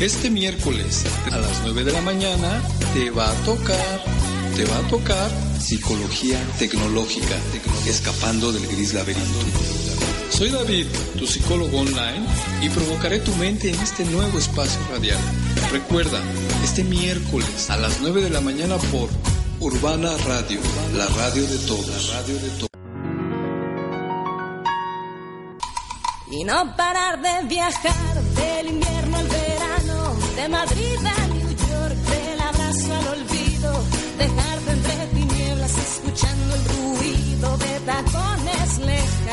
Este miércoles a las 9 de la mañana te va a tocar, te va a tocar psicología tecnológica, escapando del gris laberinto. Soy David, tu psicólogo online, y provocaré tu mente en este nuevo espacio radial. Recuerda, este miércoles a las 9 de la mañana por Urbana Radio, la radio de todos. Radio de todos. Y no parar de viajar del invierno al verano, de Madrid a New York, del abrazo al olvido, dejarte entre tinieblas escuchando el ruido de tacones lejanos.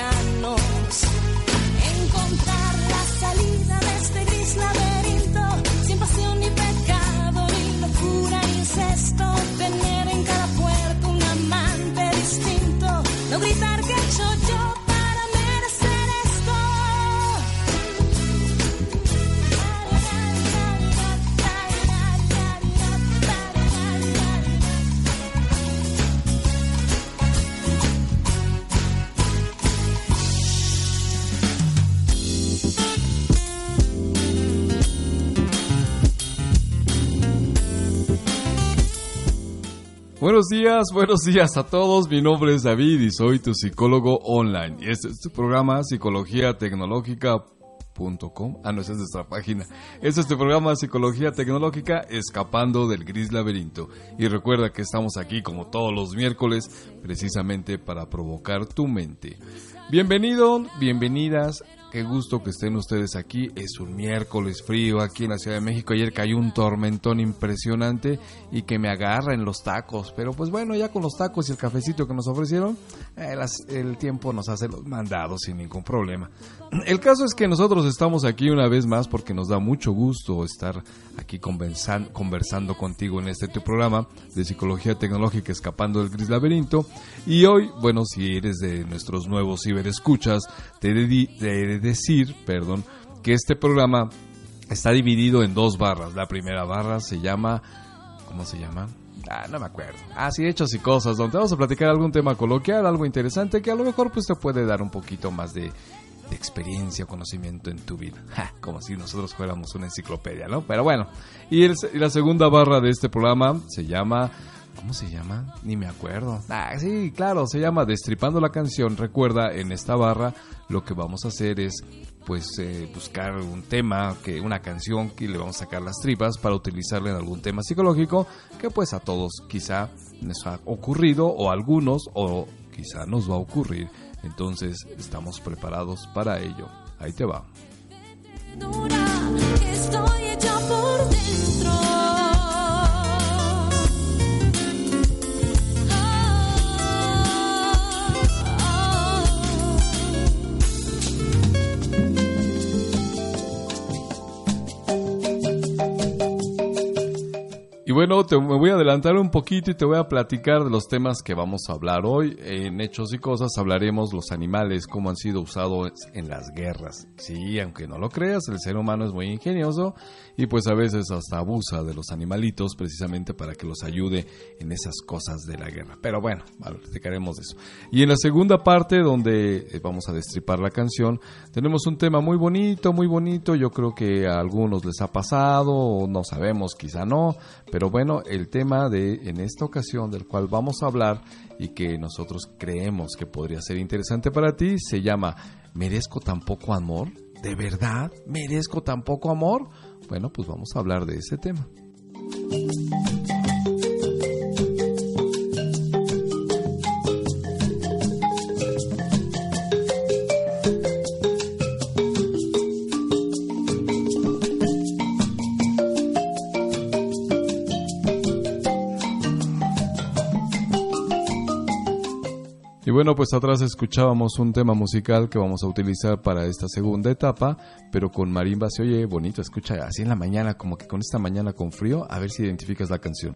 Buenos días, buenos días a todos. Mi nombre es David y soy tu psicólogo online. Y este es tu programa Psicología Tecnológica.com. Ah, no, esa es nuestra página. Este es tu programa Psicología Tecnológica Escapando del Gris Laberinto. Y recuerda que estamos aquí como todos los miércoles precisamente para provocar tu mente. Bienvenido, bienvenidas. Qué gusto que estén ustedes aquí. Es un miércoles frío aquí en la Ciudad de México. Ayer cayó un tormentón impresionante y que me agarra en los tacos. Pero pues bueno, ya con los tacos y el cafecito que nos ofrecieron, eh, el tiempo nos hace los mandados sin ningún problema. El caso es que nosotros estamos aquí una vez más porque nos da mucho gusto estar aquí conversan- conversando contigo en este tu programa de psicología tecnológica escapando del gris laberinto. Y hoy, bueno, si eres de nuestros nuevos ciberescuchas, te te decir, perdón, que este programa está dividido en dos barras. La primera barra se llama, ¿cómo se llama? Ah, no me acuerdo. Ah, sí, hechos y cosas, donde vamos a platicar algún tema coloquial, algo interesante que a lo mejor pues te puede dar un poquito más de, de experiencia conocimiento en tu vida. Como si nosotros fuéramos una enciclopedia, ¿no? Pero bueno. Y la segunda barra de este programa se llama... ¿Cómo se llama? Ni me acuerdo. Ah, sí, claro, se llama Destripando la canción. Recuerda, en esta barra lo que vamos a hacer es pues eh, buscar un tema, que una canción que le vamos a sacar las tripas para utilizarla en algún tema psicológico que pues a todos quizá nos ha ocurrido o a algunos o quizá nos va a ocurrir. Entonces estamos preparados para ello. Ahí te va. Bueno, te, me voy a adelantar un poquito y te voy a platicar de los temas que vamos a hablar hoy. En Hechos y Cosas hablaremos los animales, cómo han sido usados en las guerras. Sí, aunque no lo creas, el ser humano es muy ingenioso y pues a veces hasta abusa de los animalitos precisamente para que los ayude en esas cosas de la guerra. Pero bueno, platicaremos de eso. Y en la segunda parte, donde eh, vamos a destripar la canción, tenemos un tema muy bonito, muy bonito. Yo creo que a algunos les ha pasado, o no sabemos, quizá no. Pero bueno, el tema de en esta ocasión del cual vamos a hablar y que nosotros creemos que podría ser interesante para ti se llama ¿Merezco tan poco amor? ¿De verdad? ¿Merezco tan poco amor? Bueno, pues vamos a hablar de ese tema. Bueno, pues atrás escuchábamos un tema musical que vamos a utilizar para esta segunda etapa, pero con marimba se oye bonito, escucha así en la mañana, como que con esta mañana con frío, a ver si identificas la canción.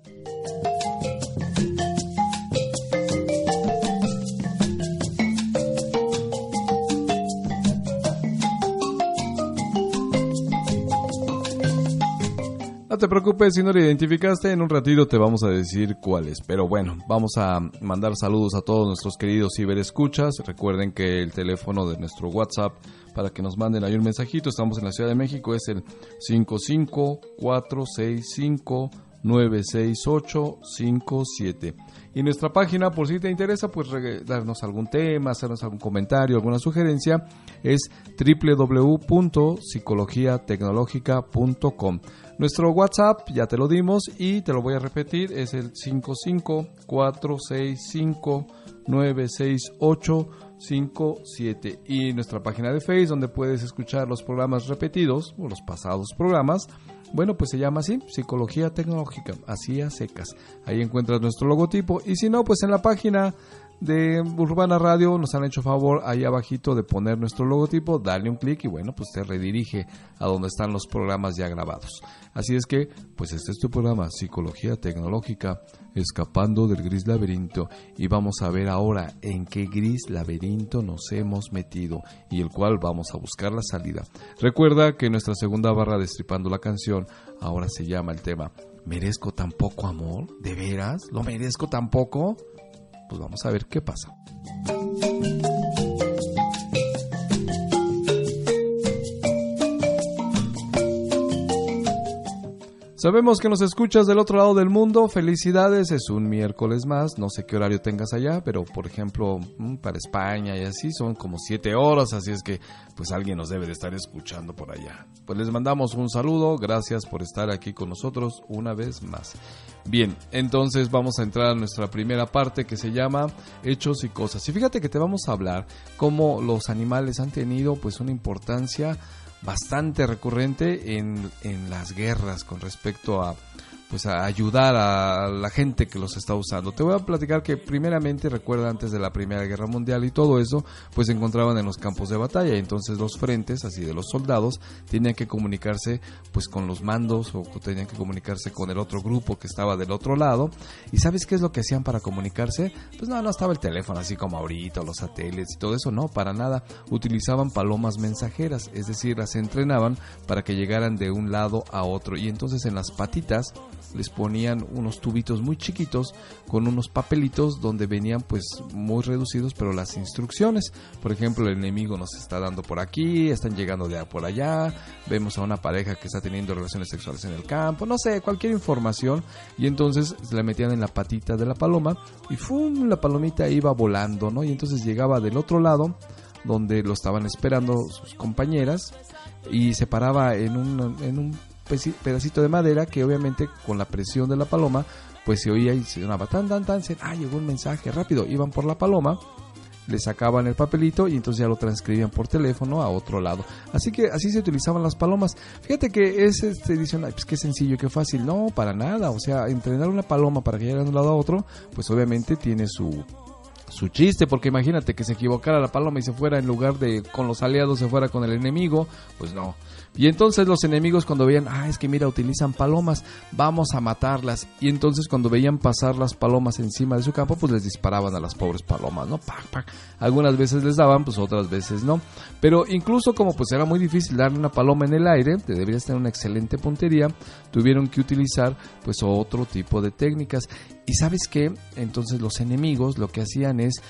Te preocupes si no lo identificaste, en un ratito te vamos a decir cuál es. Pero bueno, vamos a mandar saludos a todos nuestros queridos ciberescuchas. Recuerden que el teléfono de nuestro WhatsApp para que nos manden ahí un mensajito, estamos en la Ciudad de México, es el 55465 96857. Y nuestra página, por si te interesa, pues darnos algún tema, hacernos algún comentario, alguna sugerencia, es www.psicologiatecnologica.com. Nuestro WhatsApp, ya te lo dimos y te lo voy a repetir, es el 55465968557 y nuestra página de Facebook donde puedes escuchar los programas repetidos o los pasados programas bueno, pues se llama así, Psicología Tecnológica, así a secas. Ahí encuentras nuestro logotipo y si no, pues en la página de Urbana Radio nos han hecho favor ahí abajito de poner nuestro logotipo, darle un clic y bueno, pues te redirige a donde están los programas ya grabados. Así es que, pues este es tu programa, Psicología Tecnológica, escapando del gris laberinto y vamos a ver ahora en qué gris laberinto nos hemos metido y el cual vamos a buscar la salida. Recuerda que nuestra segunda barra destripando la canción ahora se llama el tema ¿Merezco tan poco amor? ¿De veras? ¿Lo merezco tan poco? Pues vamos a ver qué pasa. Sabemos que nos escuchas del otro lado del mundo. Felicidades, es un miércoles más. No sé qué horario tengas allá, pero por ejemplo, mm, para España y así son como siete horas, así es que pues alguien nos debe de estar escuchando por allá. Pues les mandamos un saludo, gracias por estar aquí con nosotros una vez más. Bien, entonces vamos a entrar a nuestra primera parte que se llama Hechos y Cosas. Y fíjate que te vamos a hablar cómo los animales han tenido pues una importancia bastante recurrente en, en las guerras con respecto a pues a ayudar a la gente que los está usando. Te voy a platicar que primeramente recuerda antes de la Primera Guerra Mundial y todo eso, pues se encontraban en los campos de batalla entonces los frentes, así de los soldados, tenían que comunicarse pues con los mandos o tenían que comunicarse con el otro grupo que estaba del otro lado. ¿Y sabes qué es lo que hacían para comunicarse? Pues no, no estaba el teléfono así como ahorita, los satélites y todo eso, no, para nada. Utilizaban palomas mensajeras, es decir, las entrenaban para que llegaran de un lado a otro y entonces en las patitas les ponían unos tubitos muy chiquitos con unos papelitos donde venían pues muy reducidos pero las instrucciones. Por ejemplo el enemigo nos está dando por aquí están llegando de por allá vemos a una pareja que está teniendo relaciones sexuales en el campo no sé cualquier información. Y entonces le metían en la patita de la paloma y ¡fum! la palomita iba volando no y entonces llegaba del otro lado donde lo estaban esperando sus compañeras y se paraba en un, en un pedacito de madera que obviamente con la presión de la paloma pues se oía y se sonaba tan tan tan, ah llegó un mensaje rápido, iban por la paloma le sacaban el papelito y entonces ya lo transcribían por teléfono a otro lado. Así que así se utilizaban las palomas. Fíjate que es este dicen, pues qué sencillo, qué fácil. No, para nada. O sea, entrenar una paloma para que llegue de un lado a otro, pues obviamente tiene su su chiste, porque imagínate que se equivocara la paloma y se fuera en lugar de con los aliados se fuera con el enemigo, pues no. Y entonces los enemigos cuando veían, ah, es que mira, utilizan palomas, vamos a matarlas. Y entonces cuando veían pasar las palomas encima de su campo, pues les disparaban a las pobres palomas, ¿no? Algunas veces les daban, pues otras veces no. Pero incluso como pues era muy difícil darle una paloma en el aire, te deberías tener una excelente puntería, tuvieron que utilizar pues otro tipo de técnicas. Y sabes qué, entonces los enemigos lo que hacían es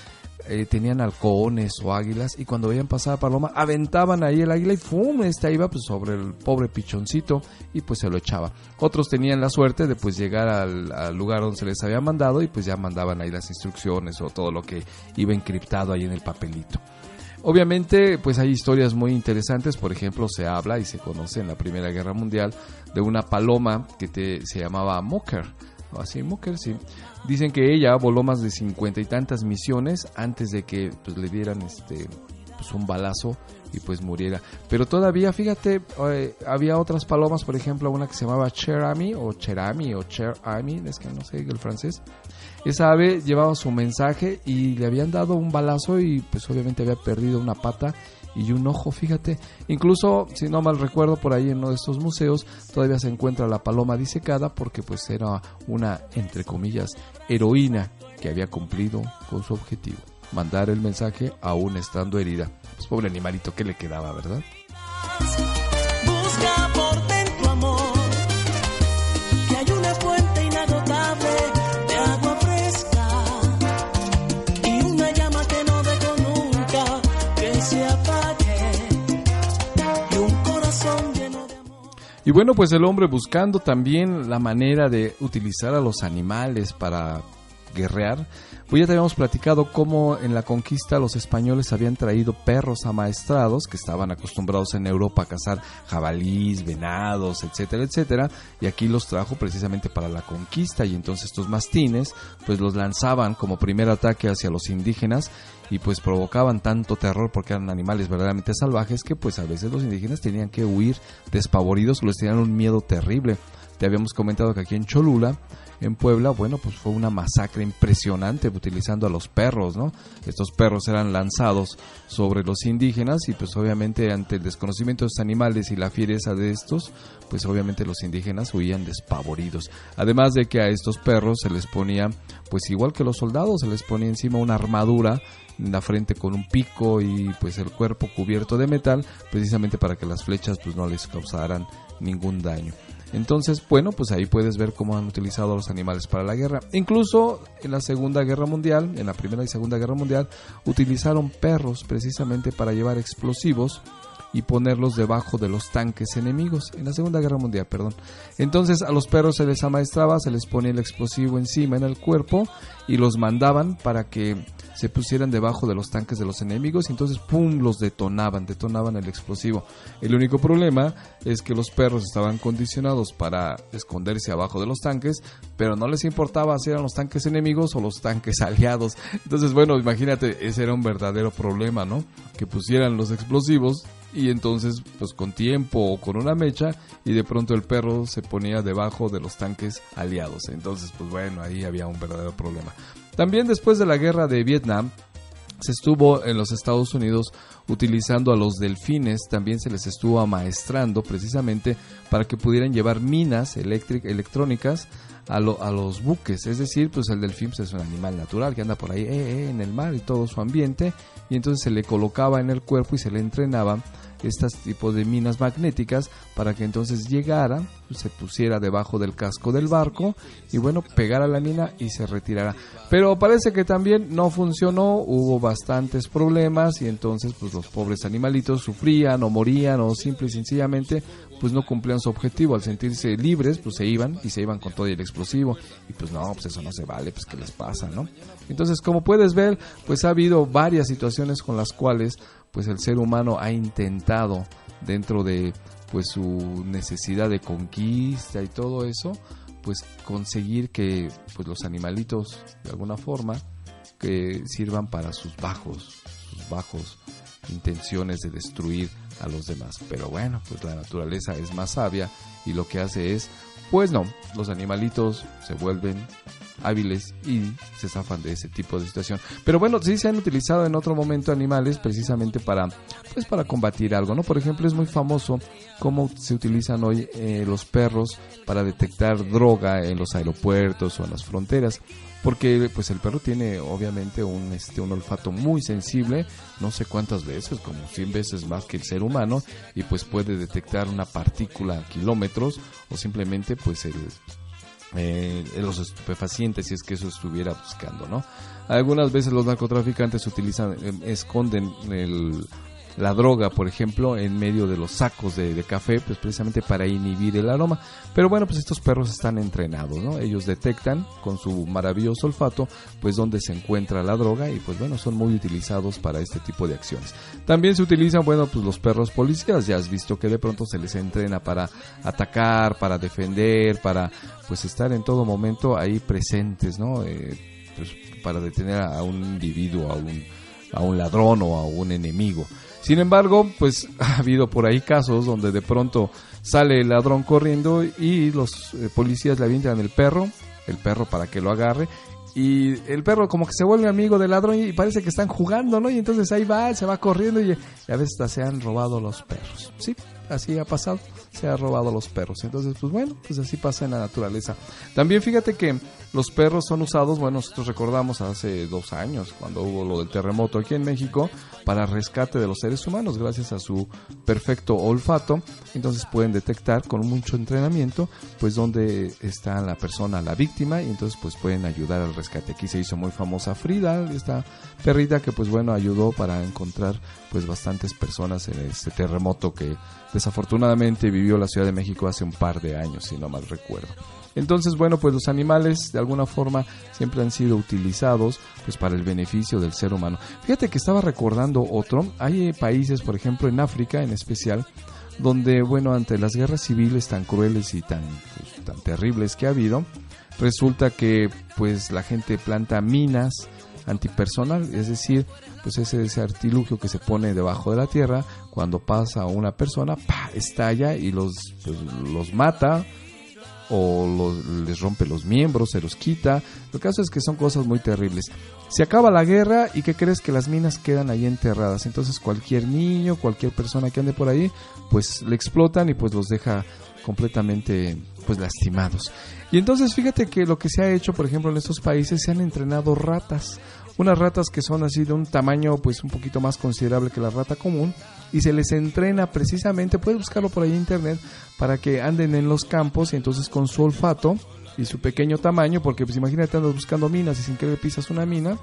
eh, tenían halcones o águilas y cuando veían pasar a Paloma aventaban ahí el águila y ¡fum! Esta iba pues sobre el pobre pichoncito y pues se lo echaba. Otros tenían la suerte de pues llegar al, lugar donde se les había mandado y pues ya mandaban ahí las instrucciones o todo lo que iba encriptado ahí en el papelito. Obviamente, pues hay historias muy interesantes. Por ejemplo, se habla y se conoce en la Primera Guerra Mundial de una paloma que se llamaba Mocker. Así. Dicen que ella voló más de cincuenta y tantas misiones antes de que pues, le dieran este pues, un balazo y pues muriera. Pero todavía, fíjate, eh, había otras palomas, por ejemplo, una que se llamaba Cherami o Cherami o Cherami, es que no sé el francés. Esa ave llevaba su mensaje y le habían dado un balazo y pues obviamente había perdido una pata y un ojo, fíjate. Incluso, si no mal recuerdo, por ahí en uno de estos museos todavía se encuentra la paloma disecada porque pues era una, entre comillas, heroína que había cumplido con su objetivo, mandar el mensaje aún estando herida. Pues pobre animalito que le quedaba, ¿verdad? Busca por Y bueno, pues el hombre buscando también la manera de utilizar a los animales para guerrear, pues ya te habíamos platicado cómo en la conquista los españoles habían traído perros amaestrados que estaban acostumbrados en Europa a cazar jabalís, venados, etcétera, etcétera, y aquí los trajo precisamente para la conquista. Y entonces estos mastines pues los lanzaban como primer ataque hacia los indígenas y pues provocaban tanto terror porque eran animales verdaderamente salvajes que pues a veces los indígenas tenían que huir despavoridos, les tenían un miedo terrible. Te habíamos comentado que aquí en Cholula en Puebla, bueno, pues fue una masacre impresionante utilizando a los perros, ¿no? Estos perros eran lanzados sobre los indígenas y pues obviamente ante el desconocimiento de los animales y la fiereza de estos, pues obviamente los indígenas huían despavoridos. Además de que a estos perros se les ponía, pues igual que los soldados, se les ponía encima una armadura la frente con un pico y pues el cuerpo cubierto de metal, precisamente para que las flechas pues no les causaran ningún daño. Entonces, bueno, pues ahí puedes ver cómo han utilizado a los animales para la guerra. Incluso en la Segunda Guerra Mundial, en la Primera y Segunda Guerra Mundial, utilizaron perros precisamente para llevar explosivos y ponerlos debajo de los tanques enemigos en la Segunda Guerra Mundial, perdón. Entonces a los perros se les amaestraba, se les ponía el explosivo encima en el cuerpo y los mandaban para que se pusieran debajo de los tanques de los enemigos y entonces pum los detonaban, detonaban el explosivo. El único problema es que los perros estaban condicionados para esconderse abajo de los tanques, pero no les importaba si eran los tanques enemigos o los tanques aliados. Entonces, bueno, imagínate, ese era un verdadero problema, ¿no? Que pusieran los explosivos y entonces pues con tiempo o con una mecha y de pronto el perro se ponía debajo de los tanques aliados. Entonces pues bueno, ahí había un verdadero problema. También después de la guerra de Vietnam se estuvo en los Estados Unidos utilizando a los delfines, también se les estuvo amaestrando precisamente para que pudieran llevar minas electrónicas a, a, los buques. Es decir, pues el delfín pues, es un animal natural que anda por ahí eh, eh, en el mar y todo su ambiente y entonces se le colocaba en el cuerpo y se le entrenaba estos tipos de minas magnéticas para que entonces llegara, se pusiera debajo del casco del barco y bueno, pegara la mina y se retirara. Pero parece que también no funcionó, hubo bastantes problemas y entonces pues los pobres animalitos sufrían o morían o simple y sencillamente pues no cumplían su objetivo. Al sentirse libres pues se iban y se iban con todo el explosivo y pues no, pues eso no se vale, pues qué les pasa, ¿no? Entonces como puedes ver pues ha habido varias situaciones con las cuales pues el ser humano ha intentado dentro de pues su necesidad de conquista y todo eso, pues conseguir que pues los animalitos de alguna forma que sirvan para sus bajos, sus bajos intenciones de destruir a los demás. Pero bueno, pues la naturaleza es más sabia y lo que hace es, pues no, los animalitos se vuelven hábiles y se zafan de ese tipo de situación. Pero bueno, sí se han utilizado en otro momento animales precisamente para, pues para combatir algo, ¿no? Por ejemplo, es muy famoso cómo se utilizan hoy eh, los perros para detectar droga en los aeropuertos o en las fronteras porque pues el perro tiene obviamente un este un olfato muy sensible no sé cuántas veces como 100 veces más que el ser humano y pues puede detectar una partícula a kilómetros o simplemente pues el eh, los estupefacientes si es que eso estuviera buscando, ¿no? Algunas veces los narcotraficantes utilizan, eh, esconden el, la droga, por ejemplo, en medio de los sacos de, café, pues precisamente para inhibir el aroma. Pero bueno, pues estos perros están entrenados, ¿no? Ellos detectan con su maravilloso olfato, pues dónde se encuentra la droga y pues bueno, son muy utilizados para este tipo de acciones. También se utilizan, bueno, pues los perros policías, ya has visto que de pronto se les entrena para atacar, para defender, para pues estar en todo momento ahí presentes, ¿no? Eh, pues para detener a un individuo, a un, a un ladrón o a un enemigo. Sin embargo, pues ha habido por ahí casos donde de pronto sale el ladrón corriendo y los eh, policías le avientan el perro, el perro para que lo agarre y el perro como que se vuelve amigo del ladrón y parece que están jugando, ¿no? Y entonces ahí va, se va corriendo y, a veces se han robado los perros. Sí, así ha pasado, se ha robado los perros. Entonces, pues bueno, pues así pasa en la naturaleza. También fíjate que los perros son usados, bueno, nosotros recordamos hace dos años, cuando hubo lo del terremoto aquí en México, para rescate de los seres humanos, gracias a su perfecto olfato. Entonces pueden detectar con mucho entrenamiento, pues dónde está la persona, la víctima, y entonces pues pueden ayudar al rescate. Aquí se hizo muy famosa Frida, esta perrita que pues bueno ayudó para encontrar pues bastantes personas en este terremoto que desafortunadamente vivió la Ciudad de México hace un par de años, si no mal recuerdo. Entonces, bueno, pues los animales de alguna forma siempre han sido utilizados pues para el beneficio del ser humano. Fíjate que estaba recordando otro, hay países, por ejemplo, en África en especial, donde, bueno, ante las guerras civiles tan crueles y tan, pues, tan terribles que ha habido, resulta que pues la gente planta minas antipersonal, es decir, pues ese, ese artilugio que se pone debajo de la tierra, cuando pasa una persona, estalla y los, pues, los mata o les rompe los miembros, se los quita. Lo caso es que son cosas muy terribles. Se acaba la guerra y ¿qué crees? Que las minas quedan ahí enterradas. Entonces cualquier niño, cualquier persona que ande por ahí, pues le explotan y pues los deja completamente pues lastimados. Y entonces fíjate que lo que se ha hecho, por ejemplo, en estos países se han entrenado ratas, unas ratas que son así de un tamaño pues un poquito más considerable que la rata común y se les entrena precisamente, puedes buscarlo por ahí en internet para que anden en los campos y entonces con su olfato y su pequeño tamaño, porque pues imagínate andas buscando minas y sin querer pisas una mina,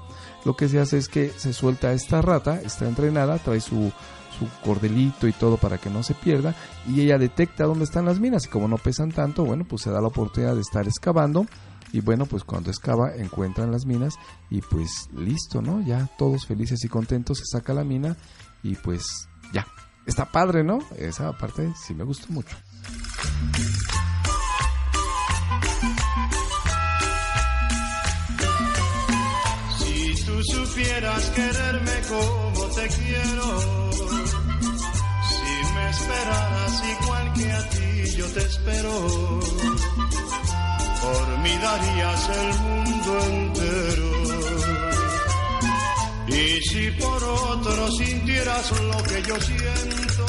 lo que se hace es que se suelta esta rata, está entrenada, trae su su cordelito y todo para que no se pierda y ella detecta dónde están las minas y como no pesan tanto, bueno, pues se da la oportunidad de estar excavando y bueno, pues cuando excava encuentran las minas y pues listo, ¿no? Ya todos felices y contentos, se saca la mina y pues ya. Está padre, ¿no? Esa parte sí me gustó mucho. Si tú supieras quererme como te quiero esperaras igual que a ti yo te espero. Por mí darías el mundo entero. Y si por otro sintieras lo que yo siento,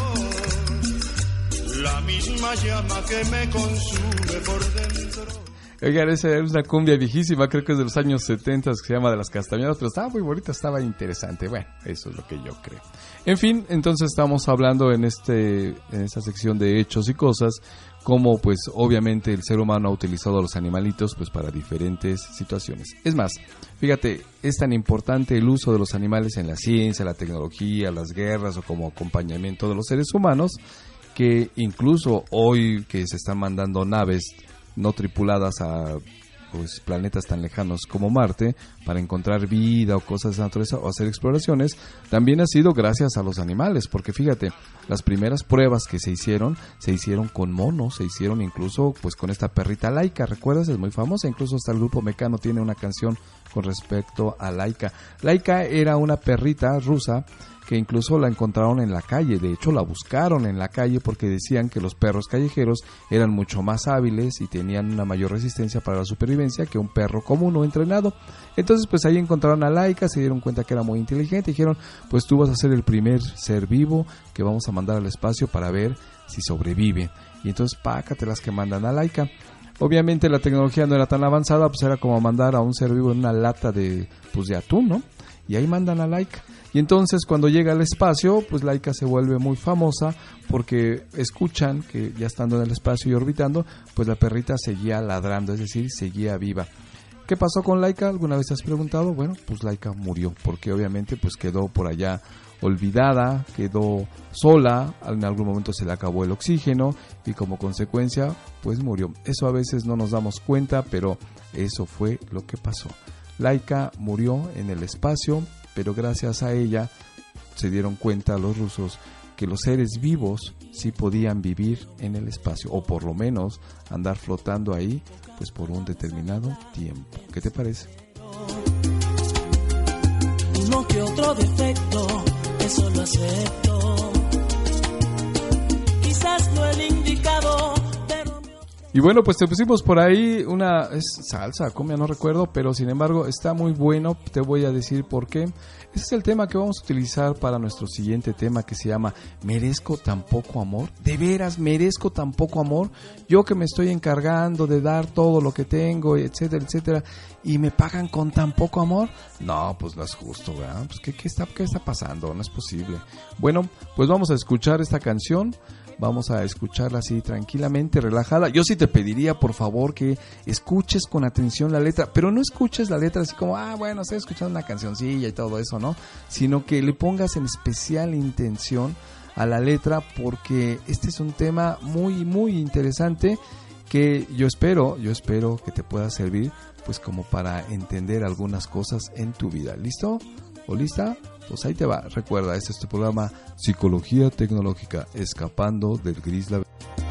la misma llama que me consume por dentro. Oigan, esa es una cumbia viejísima, creo que es de los años 70 que se llama de las castañadas, pero estaba muy bonita, estaba interesante. Bueno, eso es lo que yo creo. En fin, entonces estamos hablando en este en esta sección de hechos y cosas como pues obviamente el ser humano ha utilizado a los animalitos pues para diferentes situaciones. Es más, fíjate, es tan importante el uso de los animales en la ciencia, la tecnología, las guerras o como acompañamiento de los seres humanos que incluso hoy que se están mandando naves no tripuladas a pues, planetas tan lejanos como Marte para encontrar vida o cosas de naturaleza o hacer exploraciones, también ha sido gracias a los animales, porque fíjate, las primeras pruebas que se hicieron, se hicieron con monos, se hicieron incluso pues con esta perrita laica, ¿recuerdas? Es muy famosa, incluso hasta el grupo Mecano tiene una canción con respecto a Laika. Laika era una perrita rusa que incluso la encontraron en la calle, de hecho la buscaron en la calle porque decían que los perros callejeros eran mucho más hábiles y tenían una mayor resistencia para la supervivencia que un perro común o entrenado. Entonces pues ahí encontraron a Laika, se dieron cuenta que era muy inteligente dijeron pues tú vas a ser el primer ser vivo que vamos a mandar al espacio para ver si sobrevive. Y entonces pácatelas que mandan a Laika. Obviamente la tecnología no era tan avanzada, pues era como mandar a un ser vivo en una lata de, pues de atún, ¿no? Y ahí mandan a Laika. Y entonces cuando llega al espacio, pues Laika se vuelve muy famosa porque escuchan que ya estando en el espacio y orbitando, pues la perrita seguía ladrando, es decir, seguía viva. ¿Qué pasó con Laika? ¿Alguna vez te has preguntado? Bueno, pues Laika murió porque obviamente pues quedó por allá olvidada, quedó sola, en algún momento se le acabó el oxígeno y como consecuencia pues murió. Eso a veces no nos damos cuenta, pero eso fue lo que pasó. Laika murió en el espacio pero gracias a ella se dieron cuenta los rusos que los seres vivos sí podían vivir en el espacio, o por lo menos andar flotando ahí, pues por un determinado tiempo. ¿Qué te parece? Que otro defecto, eso lo acepto. Quizás no el indicado y bueno, pues te pusimos por ahí una es salsa, comia, no recuerdo, pero sin embargo está muy bueno. Te voy a decir por qué. Ese es el tema que vamos a utilizar para nuestro siguiente tema que se llama ¿Merezco tan poco amor? ¿De veras merezco tan poco amor? Yo que me estoy encargando de dar todo lo que tengo, etcétera, etcétera, y me pagan con tan poco amor? No, pues no es justo, ¿verdad? Pues ¿qué, qué está, qué está pasando? No es posible. Bueno, pues vamos a escuchar esta canción. Vamos a escucharla así tranquilamente, relajada. Yo sí te pediría, por favor, que escuches con atención la letra, pero no escuches la letra así como, ah, bueno, estoy escuchando una cancioncilla y todo eso, ¿no? Sino que le pongas en especial intención a la letra porque este es un tema muy, muy interesante que yo espero, yo espero que te pueda servir pues como para entender algunas cosas en tu vida. ¿Listo? ¿O lista? Pues ahí te va. Recuerda, este es tu programa Psicología Tecnológica, escapando del gris laberinto.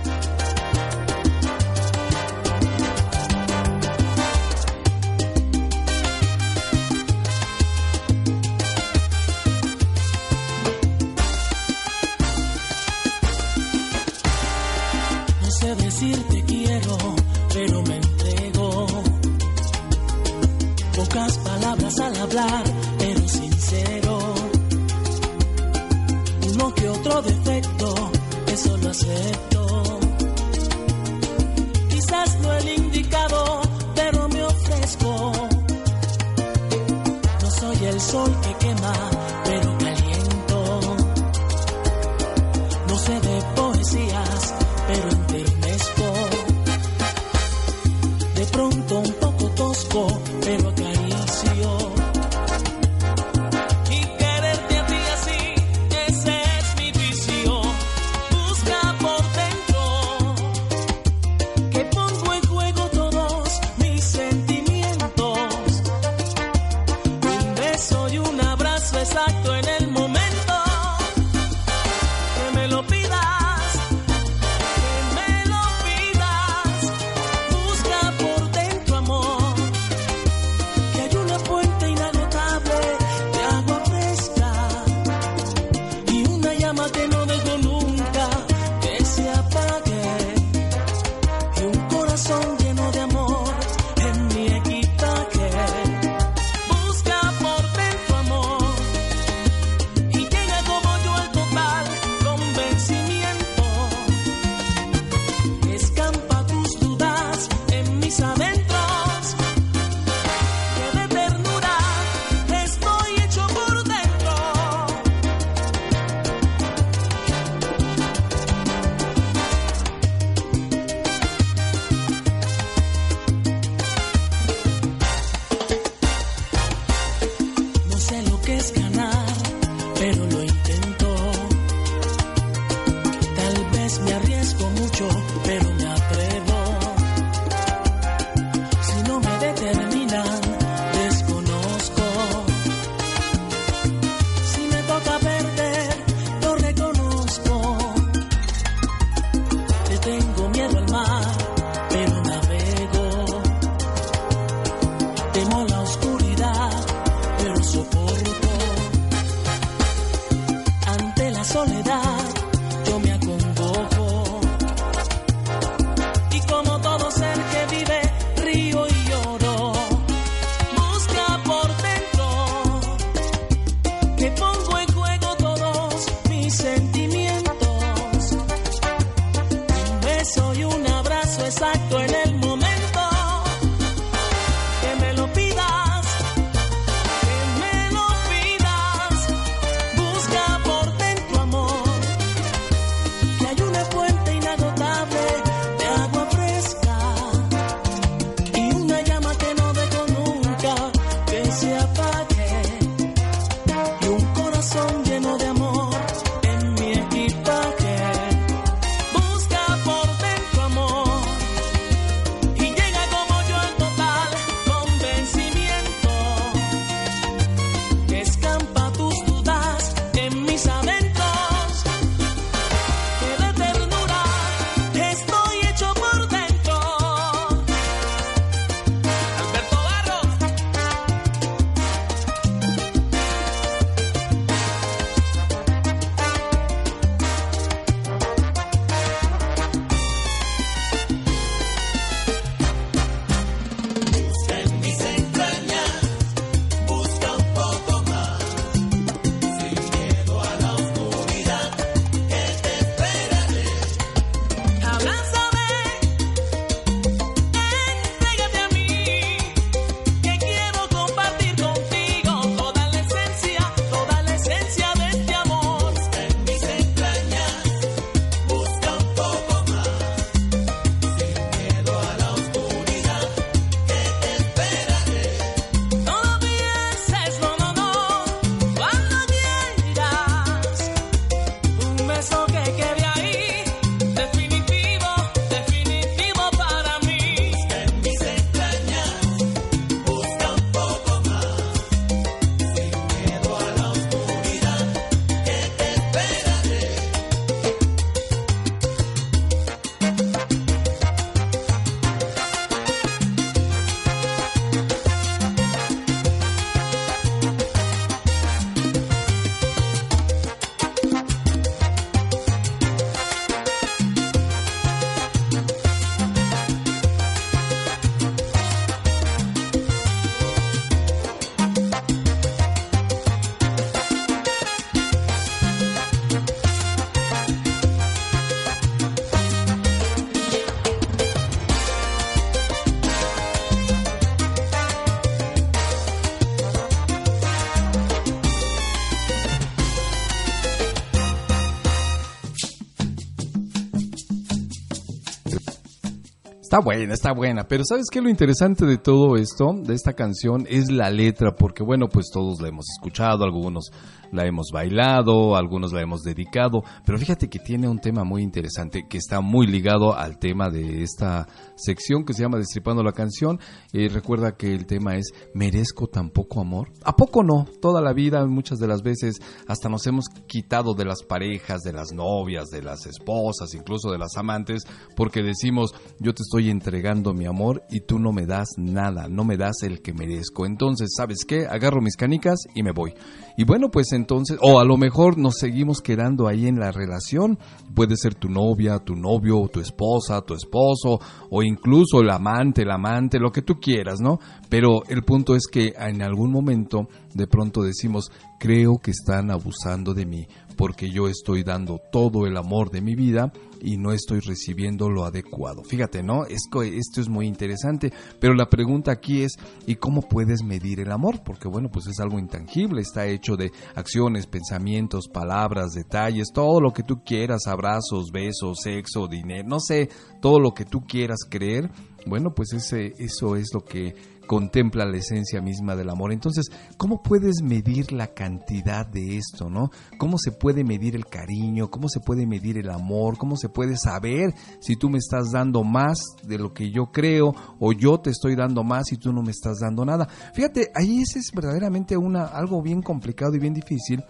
Está buena, está buena, pero ¿sabes qué? Lo interesante de todo esto, de esta canción, es la letra, porque bueno, pues todos la hemos escuchado, algunos la hemos bailado, algunos la hemos dedicado, pero fíjate que tiene un tema muy interesante que está muy ligado al tema de esta sección que se llama Destripando la canción. Eh, recuerda que el tema es ¿merezco tan poco amor? ¿A poco no? Toda la vida, muchas de las veces, hasta nos hemos quitado de las parejas, de las novias, de las esposas, incluso de las amantes, porque decimos, yo te estoy entregando mi amor y tú no me das nada, no me das el que merezco. Entonces, ¿sabes qué? Agarro mis canicas y me voy. Y bueno, pues entonces, o a lo mejor nos seguimos quedando ahí en la relación. Puede ser tu novia, tu novio, tu esposa, tu esposo, o incluso el amante, el amante, lo que tú quieras, ¿no? Pero el punto es que en algún momento de pronto decimos, creo que están abusando de mí porque yo estoy dando todo el amor de mi vida y no estoy recibiendo lo adecuado. Fíjate, ¿no? Esto, esto es muy interesante, pero la pregunta aquí es, ¿y cómo puedes medir el amor? Porque bueno, pues es algo intangible, está hecho de acciones, pensamientos, palabras, detalles, todo lo que tú quieras, abrazos, besos, sexo, dinero, no sé, todo lo que tú quieras creer, bueno, pues ese, eso es lo que contempla la esencia misma del amor. Entonces, ¿cómo puedes medir la cantidad de esto, no? ¿Cómo se puede medir el cariño? ¿Cómo se puede medir el amor? ¿Cómo se puede saber si tú me estás dando más de lo que yo creo o yo te estoy dando más y tú no me estás dando nada? Fíjate, ahí ese es verdaderamente una algo bien complicado y bien difícil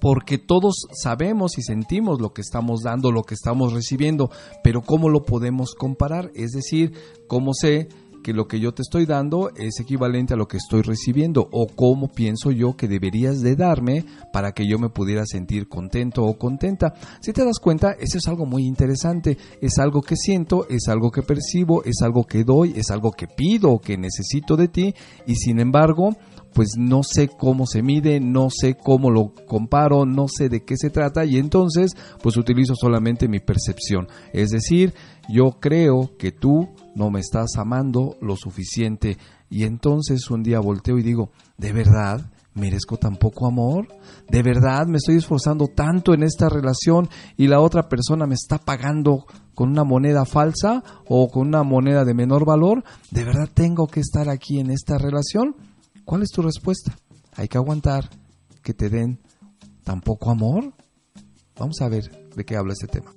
porque todos sabemos y sentimos lo que estamos dando, lo que estamos recibiendo, pero ¿cómo lo podemos comparar? Es decir, ¿cómo sé que lo que yo te estoy dando es equivalente a lo que estoy recibiendo o cómo pienso yo que deberías de darme para que yo me pudiera sentir contento o contenta. Si te das cuenta, eso es algo muy interesante, es algo que siento, es algo que percibo, es algo que doy, es algo que pido que necesito de ti y sin embargo, pues no sé cómo se mide, no sé cómo lo comparo, no sé de qué se trata y entonces pues utilizo solamente mi percepción. Es decir, yo creo que tú no me estás amando lo suficiente y entonces un día volteo y digo, ¿de verdad? ¿Merezco tan poco amor? ¿De verdad me estoy esforzando tanto en esta relación y la otra persona me está pagando con una moneda falsa o con una moneda de menor valor? ¿De verdad tengo que estar aquí en esta relación? ¿Cuál es tu respuesta? Hay que aguantar que te den tan poco amor. Vamos a ver de qué habla este tema.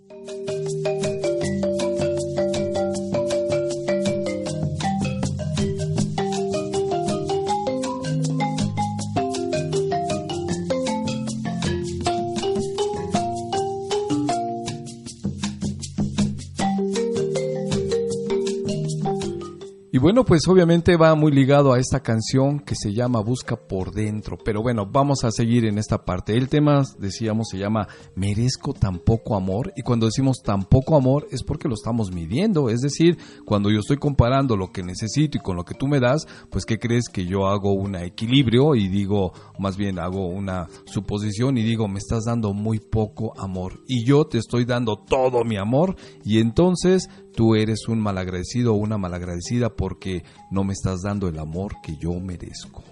Bueno, pues obviamente va muy ligado a esta canción que se llama Busca por dentro. Pero bueno, vamos a seguir en esta parte. El tema, decíamos, se llama Merezco tan poco amor. Y cuando decimos tan poco amor es porque lo estamos midiendo. Es decir, cuando yo estoy comparando lo que necesito y con lo que tú me das, pues ¿qué crees que yo hago un equilibrio y digo, más bien hago una suposición y digo, me estás dando muy poco amor. Y yo te estoy dando todo mi amor. Y entonces tú eres un malagradecido o una malagradecida porque no me estás dando el amor que yo merezco.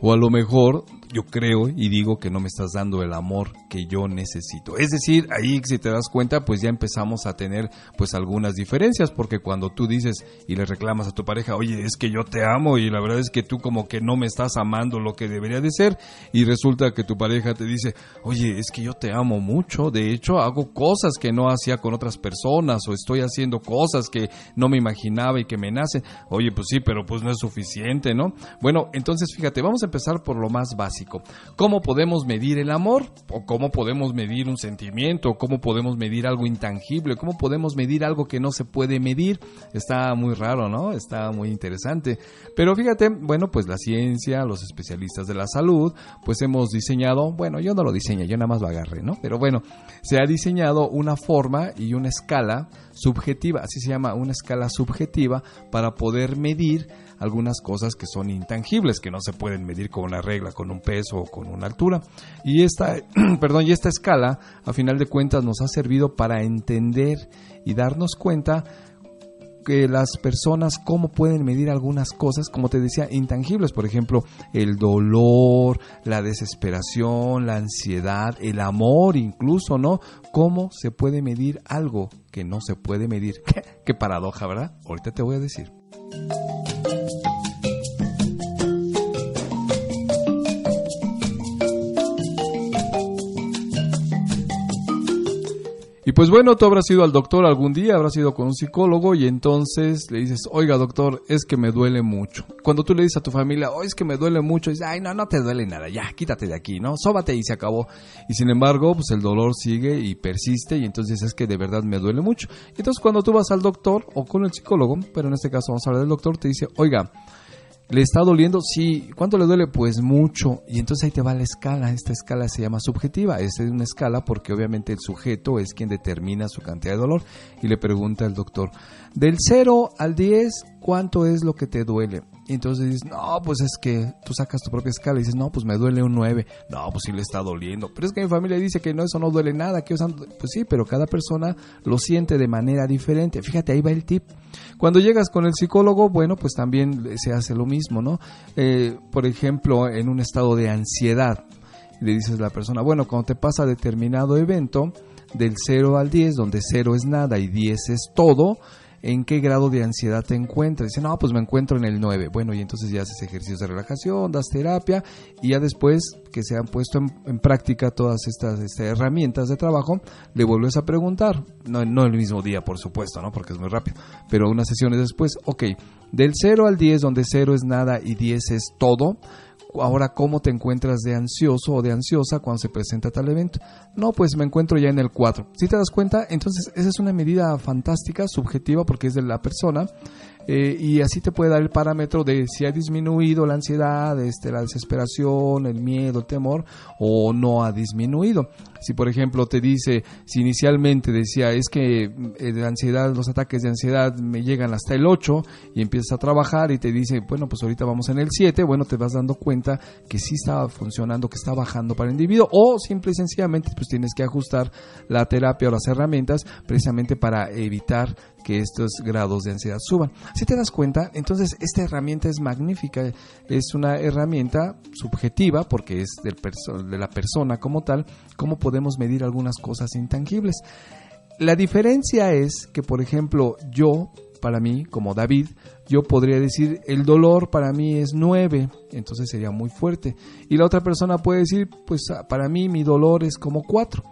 O a lo mejor yo creo y digo que no me estás dando el amor que yo necesito. Es decir, ahí si te das cuenta, pues ya empezamos a tener pues algunas diferencias, porque cuando tú dices y le reclamas a tu pareja, oye, es que yo te amo y la verdad es que tú como que no me estás amando lo que debería de ser, y resulta que tu pareja te dice, oye, es que yo te amo mucho, de hecho hago cosas que no hacía con otras personas o estoy haciendo cosas que no me imaginaba y que me nacen. Oye, pues sí, pero pues no es suficiente, ¿no? Bueno, entonces fíjate, vamos a empezar por lo más básico. ¿Cómo podemos medir el amor? ¿O cómo podemos medir un sentimiento? ¿Cómo podemos medir algo intangible? ¿Cómo podemos medir algo que no se puede medir? Está muy raro, ¿no? Está muy interesante. Pero fíjate, bueno, pues la ciencia, los especialistas de la salud, pues hemos diseñado, bueno, yo no lo diseñé, yo nada más lo agarré, ¿no? Pero bueno, se ha diseñado una forma y una escala subjetiva, así se llama, una escala subjetiva para poder medir algunas cosas que son intangibles, que no se pueden medir con una regla, con un peso o con una altura. Y esta, perdón, y esta escala, a final de cuentas, nos ha servido para entender y darnos cuenta que las personas cómo pueden medir algunas cosas, como te decía, intangibles, por ejemplo, el dolor, la desesperación, la ansiedad, el amor incluso, ¿no? ¿Cómo se puede medir algo que no se puede medir? Qué, paradoja, ¿verdad? Ahorita te voy a decir. Y pues bueno, tú habrás ido al doctor algún día, habrás ido con un psicólogo y entonces le dices, oiga doctor, es que me duele mucho. Cuando tú le dices a tu familia, oh, es que me duele mucho, dices, ay, no, no te duele nada, ya, quítate de aquí, ¿no? Sóbate y se acabó. Y sin embargo, pues el dolor sigue y persiste y entonces es que de verdad me duele mucho. Entonces cuando tú vas al doctor o con el psicólogo, pero en este caso vamos a hablar del doctor, te dice, oiga, ¿Le está doliendo? Sí. ¿Cuánto le duele? Pues mucho. Y entonces ahí te va la escala. Esta escala se llama subjetiva. Esta es una escala porque obviamente el sujeto es quien determina su cantidad de dolor. Y le pregunta al doctor, del 0 al 10, ¿cuánto es lo que te duele? Y entonces dices, no, pues es que tú sacas tu propia escala y dices, no, pues me duele un 9. No, pues sí le está doliendo. Pero es que mi familia dice que no, eso no duele nada. Que Pues sí, pero cada persona lo siente de manera diferente. Fíjate, ahí va el tip. Cuando llegas con el psicólogo, bueno, pues también se hace lo mismo, ¿no? Eh, por ejemplo, en un estado de ansiedad, le dices a la persona, bueno, cuando te pasa determinado evento, del 0 al 10, donde 0 es nada y 10 es todo, en qué grado de ansiedad te encuentras. Dice, no, pues me encuentro en el 9. Bueno, y entonces ya haces ejercicios de relajación, das terapia y ya después que se han puesto en, práctica todas estas, este, herramientas de trabajo, le vuelves a preguntar. No, no el mismo día, por supuesto, ¿no? Porque es muy rápido. Pero unas sesiones después, ok, del 0 al 10, donde 0 es nada y 10 es todo, ahora cómo te encuentras de ansioso o de ansiosa cuando se presenta tal evento. No, pues me encuentro ya en el 4. Si te das cuenta, entonces esa es una medida fantástica, subjetiva, porque es de la persona. Eh, y así te puede dar el parámetro de si ha disminuido la ansiedad, este, la desesperación, el miedo, el temor, o no ha disminuido. Si por ejemplo te dice, si inicialmente decía es que eh, la ansiedad, los ataques de ansiedad me llegan hasta el 8 y empiezas a trabajar y te dice, bueno, pues ahorita vamos en el 7, bueno, te vas dando cuenta que sí está funcionando, que está bajando para el individuo, o simple y sencillamente pues tienes que ajustar la terapia o las herramientas precisamente para evitar que estos grados de ansiedad suban. Si te das cuenta, entonces esta herramienta es magnífica, es una herramienta subjetiva porque es del de la persona como tal, cómo podemos medir algunas cosas intangibles. La diferencia es que, por ejemplo, yo, para mí, como David, yo podría decir, el dolor para mí es 9, entonces sería muy fuerte. Y la otra persona puede decir, pues para mí mi dolor es como 4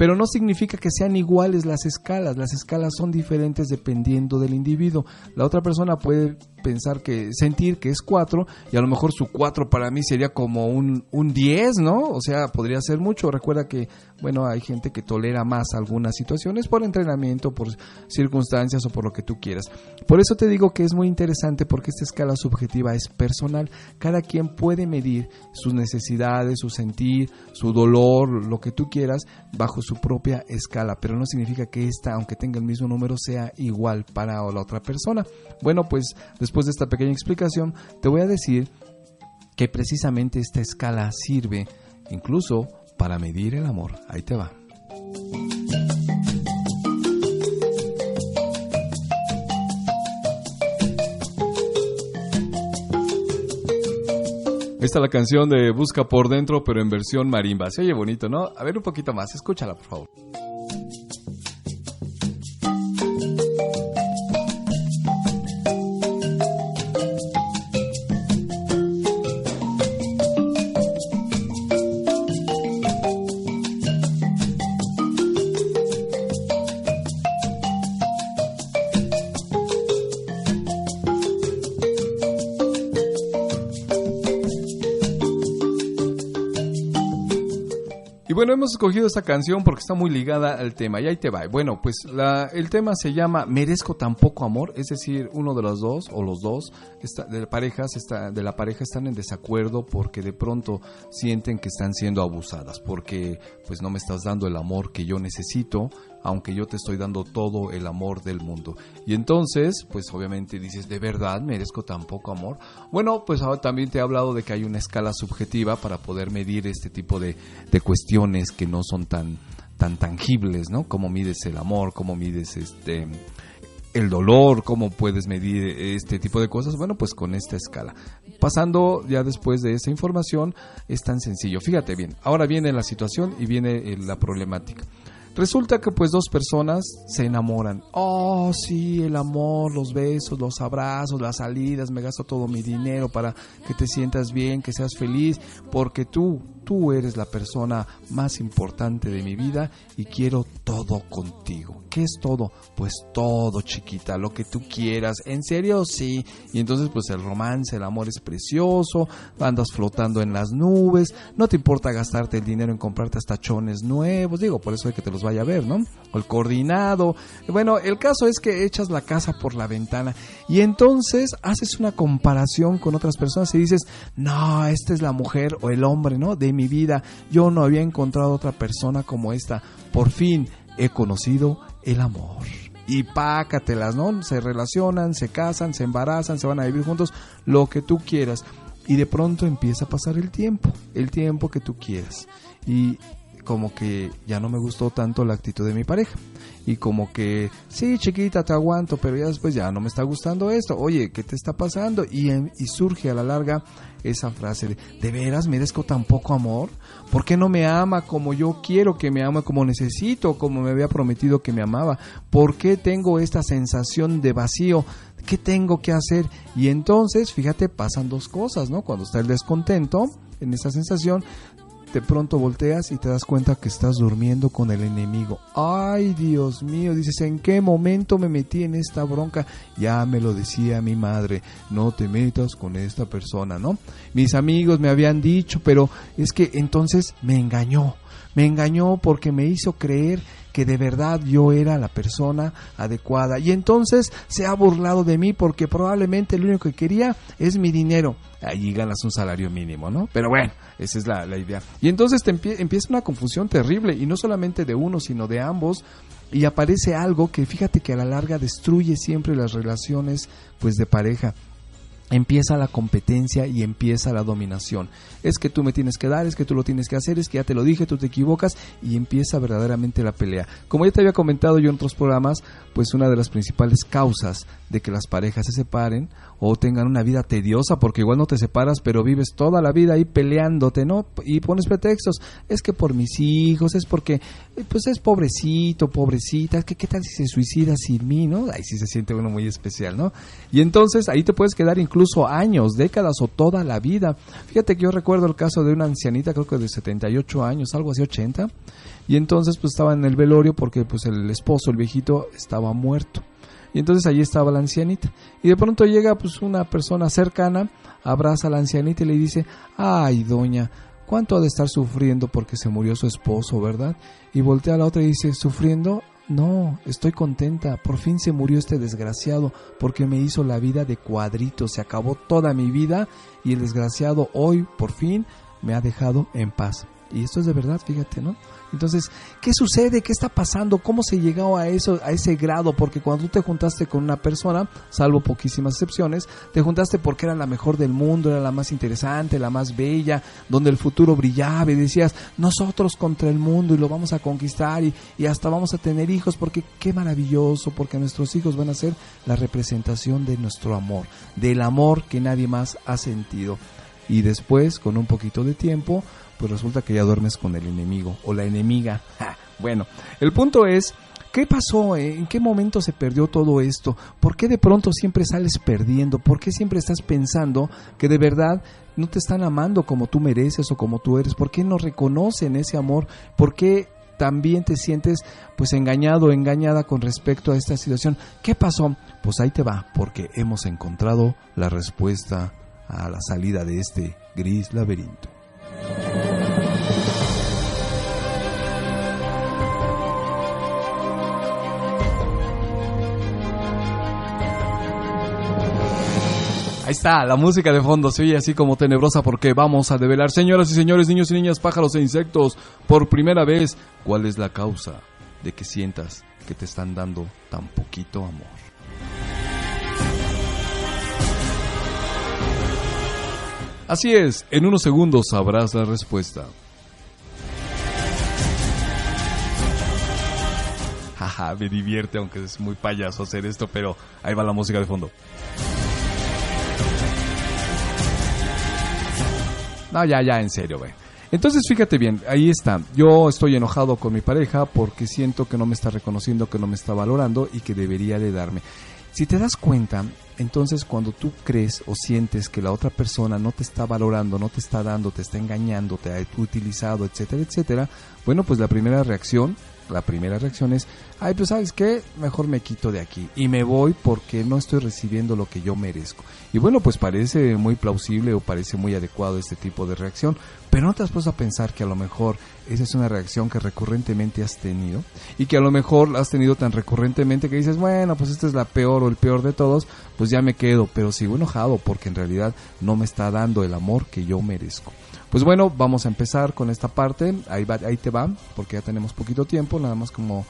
pero no significa que sean iguales las escalas, las escalas son diferentes dependiendo del individuo. La otra persona puede pensar que, sentir que es 4 y a lo mejor su 4 para mí sería como un, un 10, ¿no? O sea, podría ser mucho. Recuerda que, bueno, hay gente que tolera más algunas situaciones por entrenamiento, por circunstancias o por lo que tú quieras. Por eso te digo que es muy interesante porque esta escala subjetiva es personal. Cada quien puede medir sus necesidades, su sentir, su dolor, lo que tú quieras, bajo su propia escala, pero no significa que esta, aunque tenga el mismo número, sea igual para la otra persona. Bueno, pues después de esta pequeña explicación, te voy a decir que precisamente esta escala sirve incluso para medir el amor. Ahí te va. Esta es la canción de Busca por dentro, pero en versión marimba. Se oye bonito, ¿no? A ver un poquito más, escúchala, por favor. Hemos escogido esta canción porque está muy ligada al tema. Y ahí te va. Bueno, pues la, el tema se llama Merezco tan poco amor. Es decir, uno de los dos o los dos de, parejas está, de la pareja están en desacuerdo porque de pronto sienten que están siendo abusadas. Porque pues no me estás dando el amor que yo necesito aunque yo te estoy dando todo el amor del mundo. Y entonces, pues obviamente dices, ¿de verdad merezco tan poco amor? Bueno, pues ahora también te he hablado de que hay una escala subjetiva para poder medir este tipo de, de cuestiones que no son tan, tan tangibles, ¿no? Cómo mides el amor, cómo mides este el dolor, cómo puedes medir este tipo de cosas, bueno, pues con esta escala. Pasando ya después de esa información, es tan sencillo. Fíjate bien, ahora viene la situación y viene eh, la problemática. Resulta que pues dos personas se enamoran. Oh, sí, el amor, los besos, los abrazos, las salidas, me gasto todo mi dinero para que te sientas bien, que seas feliz, porque tú, tú eres la persona más importante de mi vida y quiero todo contigo. ¿Qué es todo? Pues todo, chiquita, lo que tú quieras. ¿En serio? Sí. Y entonces pues el romance, el amor es precioso, andas flotando en las nubes, no te importa gastarte el dinero en comprarte tachones nuevos, digo, por eso hay que te los vaya a ver, ¿no? O el coordinado. Bueno, el caso es que echas la casa por la ventana y entonces haces una comparación con otras personas y dices, no, esta es la mujer o el hombre, ¿no? De mi vida. Yo no había encontrado otra persona como esta. Por fin he conocido el amor. Y pácatelas, ¿no? Se relacionan, se casan, se embarazan, se van a vivir juntos, lo que tú quieras. Y de pronto empieza a pasar el tiempo, el tiempo que tú quieras. Y como que ya no me gustó tanto la actitud de mi pareja. Y como que, sí, chiquita, te aguanto, pero ya después ya no me está gustando esto. Oye, ¿qué te está pasando? Y surge a la larga esa frase de, ¿de veras merezco tan poco amor? ¿Por qué no me ama como yo quiero que me ama, como necesito, como me había prometido que me amaba? ¿Por qué tengo esta sensación de vacío? ¿Qué tengo que hacer? Y entonces, fíjate, pasan dos cosas, ¿no? Cuando está el descontento, en esa sensación, de pronto volteas y te das cuenta que estás durmiendo con el enemigo. Ay, Dios mío, dices, ¿en qué momento me metí en esta bronca? Ya me lo decía mi madre, no te metas con esta persona, ¿no? Mis amigos me habían dicho, pero es que entonces me engañó. Me engañó porque me hizo creer que de verdad yo era la persona adecuada. Y entonces se ha burlado de mí porque probablemente lo único que quería es mi dinero. Allí ganas un salario mínimo, ¿no? Pero bueno, esa es la, idea. Y entonces te empieza una confusión terrible, y no solamente de uno, sino de ambos, y aparece algo que fíjate que a la larga destruye siempre las relaciones pues de pareja empieza la competencia y empieza la dominación. Es que tú me tienes que dar, es que tú lo tienes que hacer, es que ya te lo dije, tú te equivocas y empieza verdaderamente la pelea. Como ya te había comentado yo en otros programas, pues una de las principales causas de que las parejas se separen o tengan una vida tediosa, porque igual no te separas, pero vives toda la vida ahí peleándote, ¿no? Y pones pretextos, es que por mis hijos, es porque, eh, pues es pobrecito, pobrecita, que qué tal si se suicida sin mí, ¿no? Ahí sí se siente uno muy especial, ¿no? Y entonces ahí te puedes quedar incluso años, décadas o toda la vida. Fíjate que yo recuerdo el caso de una ancianita, creo que de 78 años, algo así 80, y entonces pues estaba en el velorio porque pues el esposo, el viejito, estaba muerto. Y entonces allí estaba la ancianita. Y de pronto llega pues una persona cercana, abraza a la ancianita y le dice, ay doña, ¿cuánto ha de estar sufriendo porque se murió su esposo, verdad? Y voltea a la otra y dice, ¿sufriendo? No, estoy contenta, por fin se murió este desgraciado, porque me hizo la vida de cuadrito, se acabó toda mi vida y el desgraciado hoy, por fin, me ha dejado en paz. Y esto es de verdad, fíjate, ¿no? Entonces, ¿qué sucede? ¿Qué está pasando? ¿Cómo se llegó a eso, a ese grado? Porque cuando tú te juntaste con una persona, salvo poquísimas excepciones, te juntaste porque era la mejor del mundo, era la más interesante, la más bella, donde el futuro brillaba y decías, nosotros contra el mundo y lo vamos a conquistar y, y hasta vamos a tener hijos porque qué maravilloso, porque nuestros hijos van a ser la representación de nuestro amor, del amor que nadie más ha sentido. Y después, con un poquito de tiempo, pues resulta que ya duermes con el enemigo o la enemiga. Bueno, el punto es, ¿qué pasó? ¿En qué momento se perdió todo esto? ¿Por qué de pronto siempre sales perdiendo? ¿Por qué siempre estás pensando que de verdad no te están amando como tú mereces o como tú eres? ¿Por qué no reconocen ese amor? ¿Por qué también te sientes pues engañado engañada con respecto a esta situación? ¿Qué pasó? Pues ahí te va, porque hemos encontrado la respuesta a la salida de este gris laberinto. Ahí está, la música de fondo se oye así como tenebrosa porque vamos a develar, señoras y señores, niños y niñas, pájaros e insectos, por primera vez, cuál es la causa de que sientas que te están dando tan poquito amor. Así es, en unos segundos sabrás la respuesta. Jaja, me divierte, aunque es muy payaso hacer esto, pero ahí va la música de fondo. No, ya, ya, en serio, güey. Entonces, fíjate bien, ahí está. Yo estoy enojado con mi pareja porque siento que no me está reconociendo, que no me está valorando y que debería de darme. Si te das cuenta, entonces cuando tú crees o sientes que la otra persona no te está valorando, no te está dando, te está engañando, te ha utilizado, etcétera, etcétera, bueno, pues la primera reacción la primera reacción es, ay, pues sabes qué, mejor me quito de aquí y me voy porque no estoy recibiendo lo que yo merezco. Y bueno, pues parece muy plausible o parece muy adecuado este tipo de reacción, pero no te has puesto a pensar que a lo mejor esa es una reacción que recurrentemente has tenido y que a lo mejor la has tenido tan recurrentemente que dices, bueno, pues esta es la peor o el peor de todos, pues ya me quedo, pero sigo enojado porque en realidad no me está dando el amor que yo merezco. Pues bueno, vamos a empezar con esta parte. Ahí, va, ahí te va, porque ya tenemos poquito tiempo, nada más como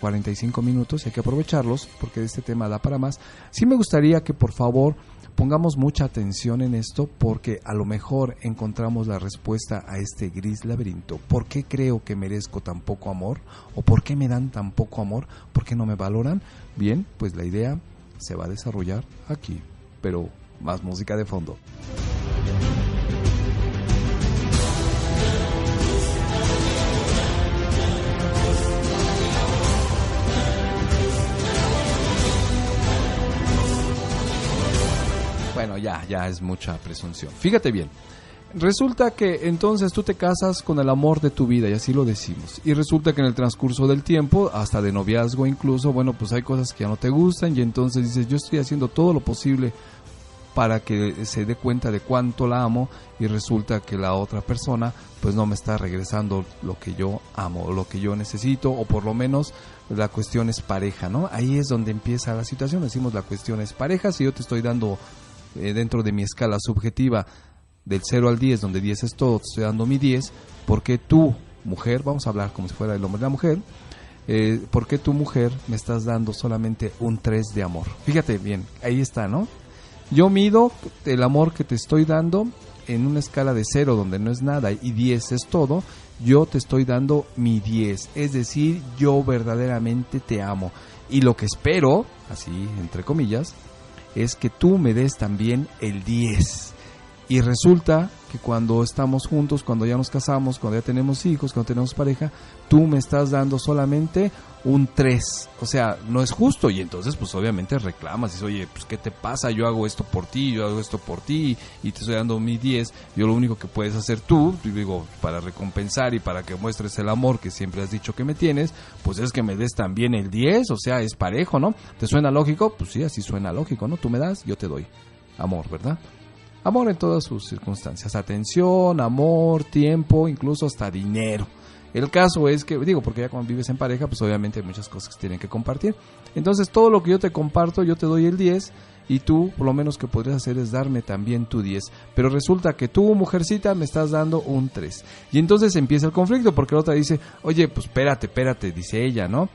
45 minutos, hay que aprovecharlos porque este tema da para más. Sí me gustaría que por favor pongamos mucha atención en esto porque a lo mejor encontramos la respuesta a este gris laberinto. ¿Por qué creo que merezco tan poco amor? ¿O por qué me dan tan poco amor? ¿Por qué no me valoran? Bien, pues la idea se va a desarrollar aquí, pero más música de fondo. Bueno, ya, ya es mucha presunción. Fíjate bien. Resulta que entonces tú te casas con el amor de tu vida y así lo decimos. Y resulta que en el transcurso del tiempo, hasta de noviazgo incluso, bueno, pues hay cosas que ya no te gustan y entonces dices, yo estoy haciendo todo lo posible para que se dé cuenta de cuánto la amo y resulta que la otra persona pues no me está regresando lo que yo amo, lo que yo necesito o por lo menos la cuestión es pareja, ¿no? Ahí es donde empieza la situación, decimos la cuestión es pareja, si yo te estoy dando eh, dentro de mi escala subjetiva del 0 al 10, donde 10 es todo, te estoy dando mi 10, ¿por qué tú, mujer, vamos a hablar como si fuera el hombre y la mujer, eh, ¿por tú, mujer, me estás dando solamente un 3 de amor? Fíjate bien, ahí está, ¿no? Yo mido el amor que te estoy dando en una escala de 0, donde no es nada, y 10 es todo, yo te estoy dando mi 10, es decir, yo verdaderamente te amo. Y lo que espero, así entre comillas, es que tú me des también el 10. Y resulta que cuando estamos juntos, cuando ya nos casamos, cuando ya tenemos hijos, cuando tenemos pareja, tú me estás dando solamente un 3. O sea, no es justo. Y entonces, pues obviamente reclamas. Dices, oye, pues ¿qué te pasa? Yo hago esto por ti, yo hago esto por ti, y te estoy dando mi 10. Yo lo único que puedes hacer tú, digo, para recompensar y para que muestres el amor que siempre has dicho que me tienes, pues es que me des también el 10. O sea, es parejo, ¿no? ¿Te suena lógico? Pues sí, así suena lógico, ¿no? Tú me das, yo te doy. Amor, ¿verdad? Amor en todas sus circunstancias, atención, amor, tiempo, incluso hasta dinero. El caso es que, digo, porque ya cuando vives en pareja, pues obviamente hay muchas cosas que tienen que compartir. Entonces, todo lo que yo te comparto, yo te doy el 10 y tú, por lo menos que podrías hacer es darme también tu 10. Pero resulta que tú, mujercita, me estás dando un 3. Y entonces empieza el conflicto, porque la otra dice, oye, pues espérate, espérate, dice ella, ¿no?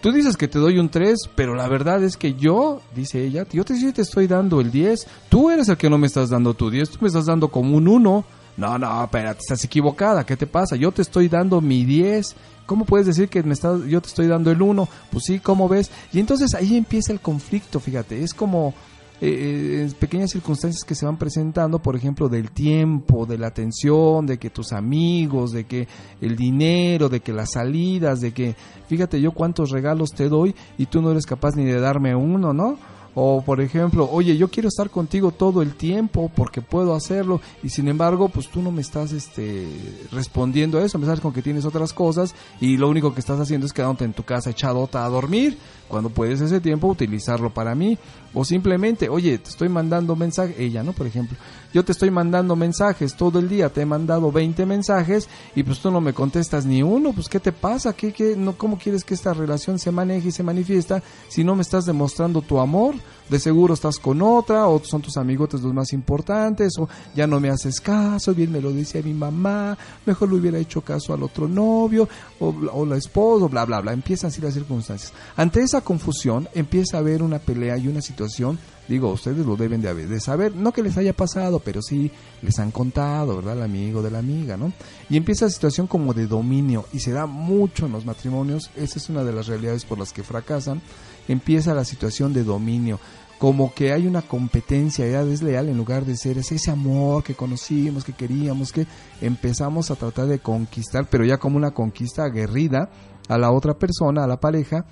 Tú dices que te doy un 3, pero la verdad es que yo, dice ella, yo te, te estoy dando el 10. Tú eres el que no me estás dando tu 10, tú me estás dando como un 1. No, no, espérate, estás equivocada, ¿qué te pasa? Yo te estoy dando mi 10. ¿Cómo puedes decir que me estás, yo te estoy dando el 1? Pues sí, ¿cómo ves? Y entonces ahí empieza el conflicto, fíjate, es como eh, eh, pequeñas circunstancias que se van presentando, por ejemplo, del tiempo, de la atención, de que tus amigos, de que el dinero, de que las salidas, de que, fíjate yo cuántos regalos te doy y tú no eres capaz ni de darme uno, ¿no? O por ejemplo, oye, yo quiero estar contigo todo el tiempo porque puedo hacerlo y sin embargo, pues tú no me estás este, respondiendo a eso, me sabes con que tienes otras cosas y lo único que estás haciendo es quedándote en tu casa echadota a dormir cuando puedes ese tiempo utilizarlo para mí. O simplemente, oye, te estoy mandando mensajes, ella, ¿no? Por ejemplo, yo te estoy mandando mensajes todo el día, te he mandado 20 mensajes y pues tú no me contestas ni uno, pues ¿qué te pasa? ¿Qué, qué, no, ¿Cómo quieres que esta relación se maneje y se manifiesta si no me estás demostrando tu amor? De seguro estás con otra, o son tus amigotes los más importantes, o ya no me haces caso, bien me lo dice mi mamá, mejor le hubiera hecho caso al otro novio, o, o la esposa, bla, bla, bla. Empiezan así las circunstancias. Ante confusión empieza a haber una pelea y una situación Digo, ustedes lo deben de, de saber, no que les haya pasado, pero sí les han contado, ¿verdad? El amigo de la amiga, ¿no? Y empieza la situación como de dominio y se da mucho en los matrimonios, esa es una de las realidades por las que fracasan, empieza la situación de dominio como que hay una competencia ya desleal en lugar de ser ese, ese amor que conocimos, que queríamos, que empezamos a tratar de conquistar, pero ya como una conquista aguerrida a la otra persona, a la pareja,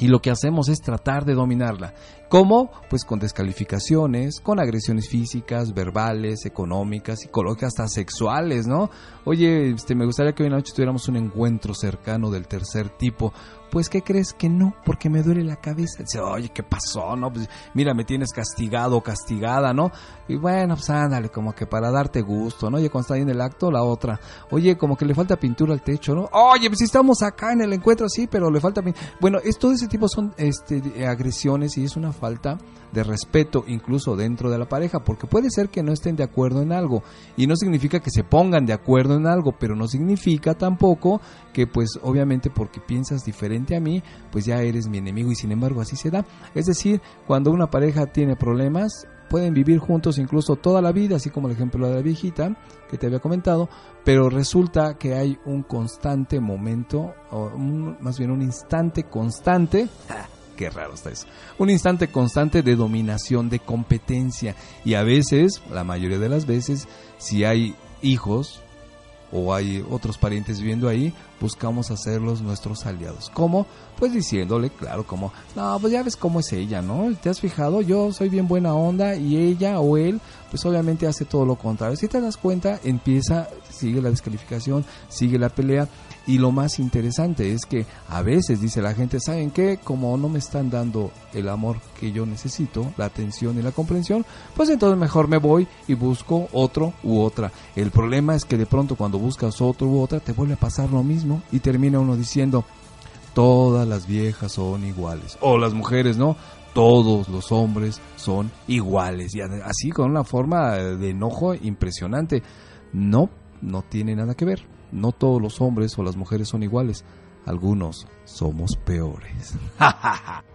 y lo que hacemos es tratar de dominarla. ¿Cómo? Pues con descalificaciones, con agresiones físicas, verbales, económicas, psicológicas, hasta sexuales, ¿no? Oye, este, me gustaría que hoy noche tuviéramos un encuentro cercano del tercer tipo. Pues, ¿qué crees que no? Porque me duele la cabeza. Dice, oye, ¿qué pasó? No, pues, mira, me tienes castigado castigada, ¿no? Y bueno, pues ándale, como que para darte gusto, ¿no? Oye, cuando está ahí en el acto, la otra. Oye, como que le falta pintura al techo, ¿no? Oye, pues si estamos acá en el encuentro, sí, pero le falta pintura. Bueno, es, todo ese tipo son este, agresiones y es una falta de respeto incluso dentro de la pareja, porque puede ser que no estén de acuerdo en algo y no significa que se pongan de acuerdo en algo, pero no significa tampoco que pues obviamente porque piensas diferente a mí, pues ya eres mi enemigo y sin embargo así se da. Es decir, cuando una pareja tiene problemas, pueden vivir juntos incluso toda la vida, así como el ejemplo de la viejita que te había comentado, pero resulta que hay un constante momento, o más bien un instante constante, qué raro está eso. Un instante constante de dominación, de competencia. Y a veces, la mayoría de las veces, si hay hijos o hay otros parientes viviendo ahí, buscamos hacerlos nuestros aliados. ¿Cómo? Pues diciéndole, claro, como, no, pues ya ves cómo es ella, ¿no? ¿Te has fijado? Yo soy bien buena onda y ella o él, pues obviamente hace todo lo contrario. Si te das cuenta, empieza, sigue la descalificación, sigue la pelea y lo más interesante es que a veces dice la gente, ¿saben qué? Como no me están dando el amor que yo necesito, la atención y la comprensión, pues entonces mejor me voy y busco otro u otra. El problema es que de pronto cuando buscas otro u otra te vuelve a pasar lo mismo y termina uno diciendo, todas las viejas son iguales. O las mujeres, ¿no? Todos los hombres son iguales. Y así con una forma de enojo impresionante. No, no tiene nada que ver. No todos los hombres o las mujeres son iguales. Algunos somos peores.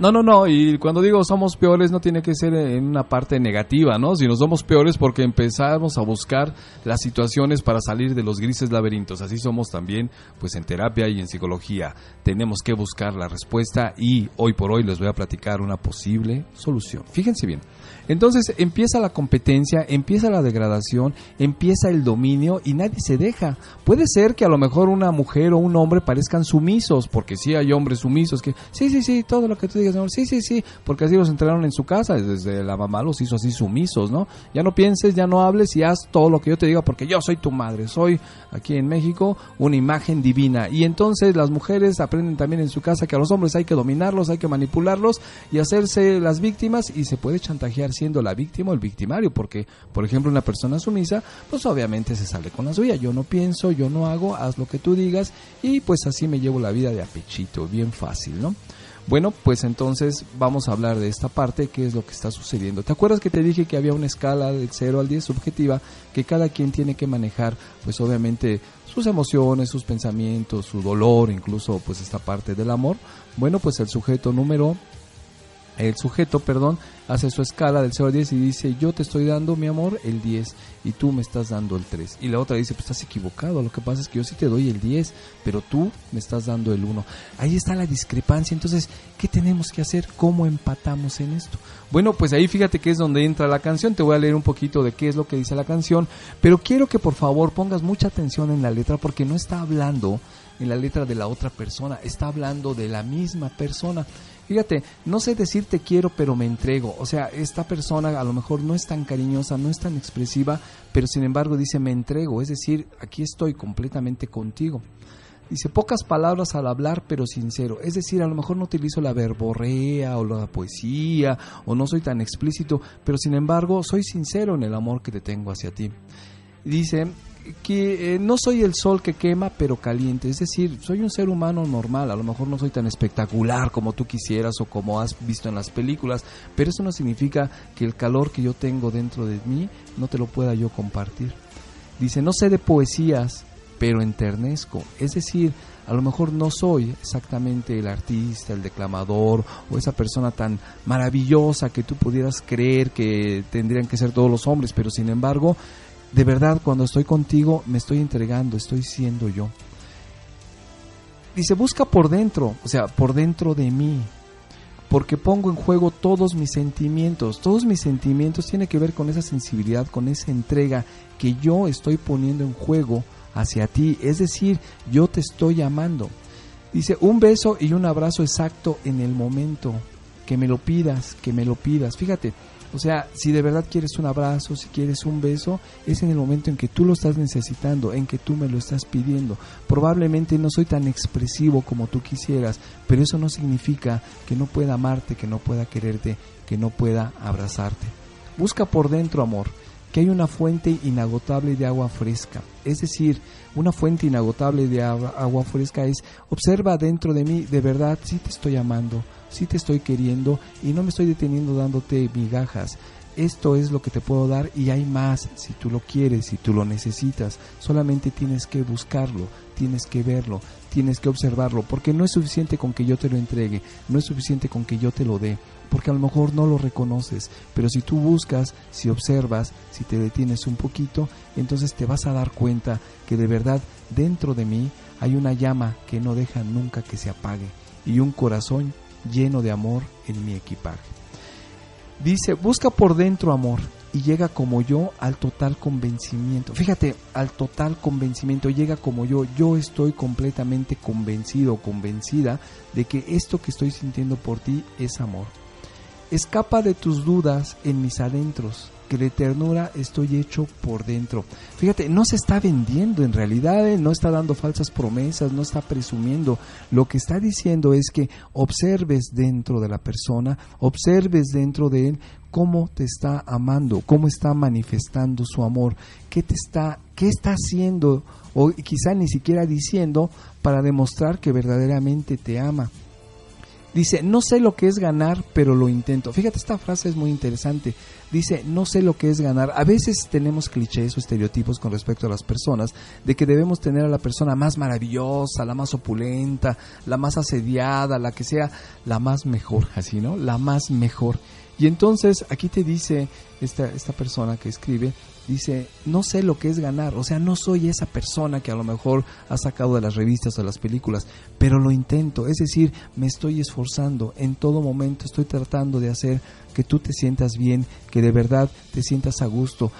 No, no, no, y cuando digo somos peores no tiene que ser en una parte negativa, ¿no? Sino somos peores porque empezamos a buscar las situaciones para salir de los grises laberintos. Así somos también, pues en terapia y en psicología. Tenemos que buscar la respuesta y hoy por hoy les voy a platicar una posible solución. Fíjense bien. Entonces empieza la competencia, empieza la degradación, empieza el dominio y nadie se deja. Puede ser que a lo mejor una mujer o un hombre parezcan sumisos, porque sí hay hombres sumisos que, sí, sí, sí, todo lo que tú digas, sí, sí, sí, porque así los entrenaron en su casa, desde la mamá los hizo así sumisos, ¿no? Ya no pienses, ya no hables y haz todo lo que yo te diga porque yo soy tu madre, soy aquí en México una imagen divina. Y entonces las mujeres aprenden también en su casa que a los hombres hay que dominarlos, hay que manipularlos y hacerse las víctimas y se puede chantajear siendo la víctima o el victimario, porque, por ejemplo, una persona sumisa, pues obviamente se sale con la suya. Yo no pienso, yo no hago, haz lo que tú digas y pues así me llevo la vida de apechito, bien fácil, ¿no? Bueno, pues entonces vamos a hablar de esta parte, qué es lo que está sucediendo. ¿Te acuerdas que te dije que había una escala del 0 al 10 subjetiva que cada quien tiene que manejar, pues obviamente sus emociones, sus pensamientos, su dolor, incluso pues esta parte del amor? Bueno, pues el sujeto número el sujeto, perdón, hace su escala del 0 al 10 y dice, yo te estoy dando, mi amor, el 10 y tú me estás dando el 3. Y la otra dice, pues estás equivocado, lo que pasa es que yo sí te doy el 10, pero tú me estás dando el 1. Ahí está la discrepancia, entonces, ¿qué tenemos que hacer? ¿Cómo empatamos en esto? Bueno, pues ahí fíjate que es donde entra la canción, te voy a leer un poquito de qué es lo que dice la canción, pero quiero que por favor pongas mucha atención en la letra porque no está hablando en la letra de la otra persona, está hablando de la misma persona. Fíjate, no sé decir te quiero, pero me entrego. O sea, esta persona a lo mejor no es tan cariñosa, no es tan expresiva, pero sin embargo dice me entrego. Es decir, aquí estoy completamente contigo. Dice pocas palabras al hablar, pero sincero. Es decir, a lo mejor no utilizo la verborrea o la poesía o no soy tan explícito, pero sin embargo soy sincero en el amor que te tengo hacia ti. Dice, que eh, no soy el sol que quema pero caliente, es decir, soy un ser humano normal, a lo mejor no soy tan espectacular como tú quisieras o como has visto en las películas, pero eso no significa que el calor que yo tengo dentro de mí no te lo pueda yo compartir. Dice, no sé de poesías, pero enternezco, es decir, a lo mejor no soy exactamente el artista, el declamador o esa persona tan maravillosa que tú pudieras creer que tendrían que ser todos los hombres, pero sin embargo, de verdad cuando estoy contigo me estoy entregando, estoy siendo yo. Dice, busca por dentro, o sea, por dentro de mí, porque pongo en juego todos mis sentimientos. Todos mis sentimientos tienen que ver con esa sensibilidad, con esa entrega que yo estoy poniendo en juego hacia ti. Es decir, yo te estoy amando. Dice, un beso y un abrazo exacto en el momento. Que me lo pidas, que me lo pidas. Fíjate, o sea, si de verdad quieres un abrazo, si quieres un beso, es en el momento en que tú lo estás necesitando, en que tú me lo estás pidiendo. Probablemente no soy tan expresivo como tú quisieras, pero eso no significa que no pueda amarte, que no pueda quererte, que no pueda abrazarte. Busca por dentro amor, que hay una fuente inagotable de agua fresca. Es decir, una fuente inagotable de agua, fresca es, observa dentro de mí, de verdad, si te estoy amando, si te estoy queriendo y no me estoy deteniendo dándote migajas. Esto es lo que te puedo dar y hay más si tú lo quieres, si tú lo necesitas. Solamente tienes que buscarlo, tienes que verlo, tienes que observarlo, porque no es suficiente con que yo te lo entregue, no es suficiente con que yo te lo dé, porque a lo mejor no lo reconoces, pero si tú buscas, si observas, si te detienes un poquito, entonces te vas a dar cuenta que de verdad dentro de mí hay una llama que no deja nunca que se apague y un corazón lleno de amor en mi equipaje. Dice, busca por dentro amor y llega como yo al total convencimiento. Fíjate, al total convencimiento llega como yo. Yo estoy completamente convencido, convencida de que esto que estoy sintiendo por ti es amor. Escapa de tus dudas en mis adentros que de ternura estoy hecho por dentro. Fíjate, no se está vendiendo en realidad, ¿eh? no está dando falsas promesas, no está presumiendo. Lo que está diciendo es que observes dentro de la persona, observes dentro de él cómo te está amando, cómo está manifestando su amor, qué te está, qué está haciendo o quizá ni siquiera diciendo para demostrar que verdaderamente te ama. Dice, no sé lo que es ganar, pero lo intento. Fíjate, esta frase es muy interesante. Dice, no sé lo que es ganar. A veces tenemos clichés o estereotipos con respecto a las personas de que debemos tener a la persona más maravillosa, la más opulenta, la más asediada, la que sea la más mejor, así, ¿no? La más mejor. Y entonces aquí te dice esta, esta persona que escribe, dice, no sé lo que es ganar, o sea, no soy esa persona que a lo mejor ha sacado de las revistas o de las películas, pero lo intento, es decir, me estoy esforzando, en todo momento estoy tratando de hacer que tú te sientas bien, que de verdad te sientas a gusto.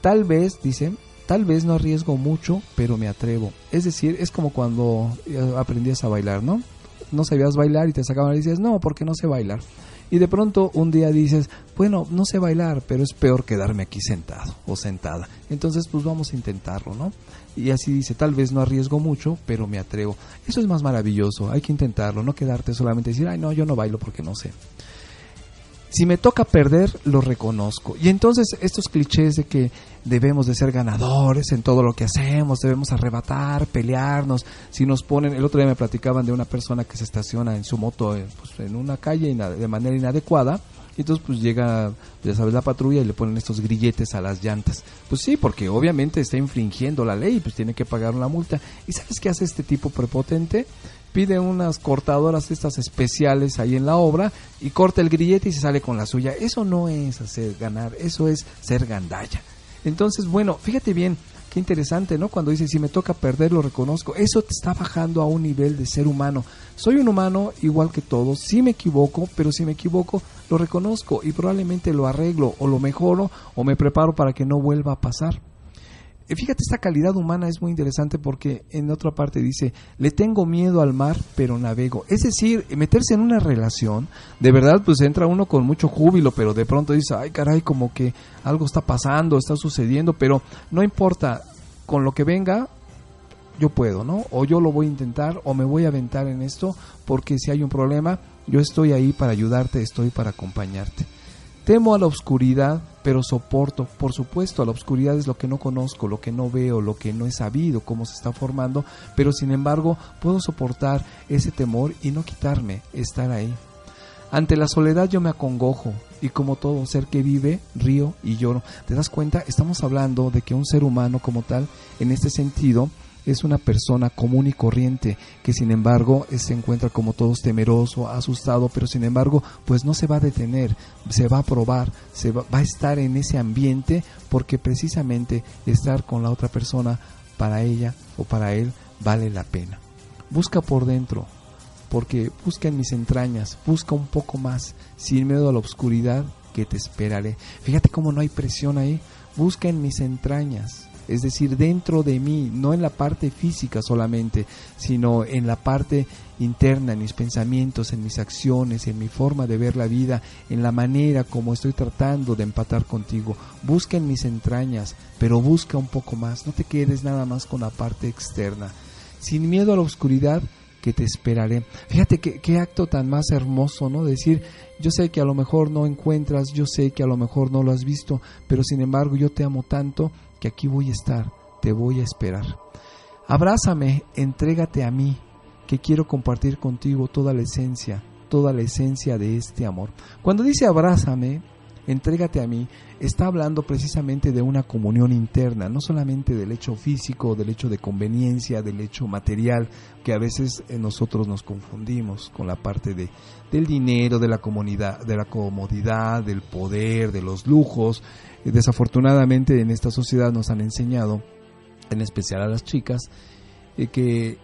Tal vez, dice, tal vez no arriesgo mucho, pero me atrevo. Es decir, es como cuando eh, aprendías a bailar, ¿no? No sabías bailar y te sacaban y dices, no, porque no sé bailar y de pronto un día dices, bueno, no sé bailar, pero es peor quedarme aquí sentado o sentada. Entonces, pues vamos a intentarlo, ¿no? Y así dice, tal vez no arriesgo mucho, pero me atrevo. Eso es más maravilloso, hay que intentarlo, no quedarte solamente decir, ay, no, yo no bailo porque no sé. Si me toca perder, lo reconozco. Y entonces estos clichés de que debemos de ser ganadores en todo lo que hacemos, debemos arrebatar, pelearnos, si nos ponen, el otro día me platicaban de una persona que se estaciona en su moto eh, pues, en una calle de manera inadecuada, y entonces pues llega, ya sabes, la patrulla y le ponen estos grilletes a las llantas. Pues sí, porque obviamente está infringiendo la ley, pues tiene que pagar una multa. ¿Y sabes qué hace este tipo prepotente? Pide unas cortadoras estas especiales ahí en la obra y corta el grillete y se sale con la suya. Eso no es hacer ganar, eso es ser gandalla. Entonces, bueno, fíjate bien, qué interesante, ¿no? Cuando dice, si me toca perder, lo reconozco. Eso te está bajando a un nivel de ser humano. Soy un humano igual que todos, sí me equivoco, pero si me equivoco, lo reconozco y probablemente lo arreglo o lo mejoro o me preparo para que no vuelva a pasar. Fíjate, esta calidad humana es muy interesante porque en otra parte dice, le tengo miedo al mar, pero navego. Es decir, meterse en una relación, de verdad, pues entra uno con mucho júbilo, pero de pronto dice, ay caray, como que algo está pasando, está sucediendo, pero no importa, con lo que venga, yo puedo, ¿no? O yo lo voy a intentar, o me voy a aventar en esto, porque si hay un problema, yo estoy ahí para ayudarte, estoy para acompañarte. Temo a la oscuridad, pero soporto. Por supuesto, a la oscuridad es lo que no conozco, lo que no veo, lo que no he sabido, cómo se está formando, pero sin embargo puedo soportar ese temor y no quitarme, estar ahí. Ante la soledad yo me acongojo y como todo ser que vive, río y lloro. ¿Te das cuenta? Estamos hablando de que un ser humano como tal, en este sentido, es una persona común y corriente que sin embargo se encuentra como todos temeroso, asustado, pero sin embargo pues no se va a detener, se va a probar, se va, va a estar en ese ambiente porque precisamente estar con la otra persona para ella o para él vale la pena. Busca por dentro, porque busca en mis entrañas, busca un poco más, sin miedo a la oscuridad que te esperaré. Fíjate cómo no hay presión ahí, busca en mis entrañas, es decir, dentro de mí, no en la parte física solamente, sino en la parte interna, en mis pensamientos, en mis acciones, en mi forma de ver la vida, en la manera como estoy tratando de empatar contigo. Busca en mis entrañas, pero busca un poco más, no te quedes nada más con la parte externa. Sin miedo a la oscuridad, que te esperaré. Fíjate qué, acto tan más hermoso, ¿no? Decir, yo sé que a lo mejor no encuentras, yo sé que a lo mejor no lo has visto, pero sin embargo yo te amo tanto que aquí voy a estar, te voy a esperar. Abrázame, entrégate a mí, que quiero compartir contigo toda la esencia, toda la esencia de este amor. Cuando dice abrázame, entrégate a mí, está hablando precisamente de una comunión interna, no solamente del hecho físico, del hecho de conveniencia, del hecho material, que a veces eh, nosotros nos confundimos con la parte de, del dinero, de la comunidad, de la comodidad, del poder, de los lujos. Desafortunadamente en esta sociedad nos han enseñado, en especial a las chicas, eh, que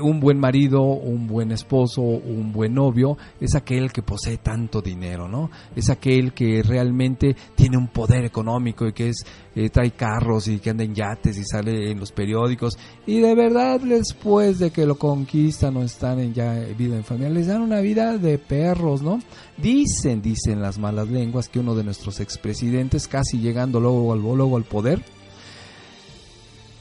un buen marido, un buen esposo, un buen novio es aquel que posee tanto dinero, ¿no? Es aquel que realmente tiene un poder económico y que es eh, trae carros y que anda en yates y sale en los periódicos y de verdad después de que lo conquistan o están en ya vida en familia les dan una vida de perros, ¿no? Dicen, dicen las malas lenguas que uno de nuestros expresidentes casi llegando luego luego al poder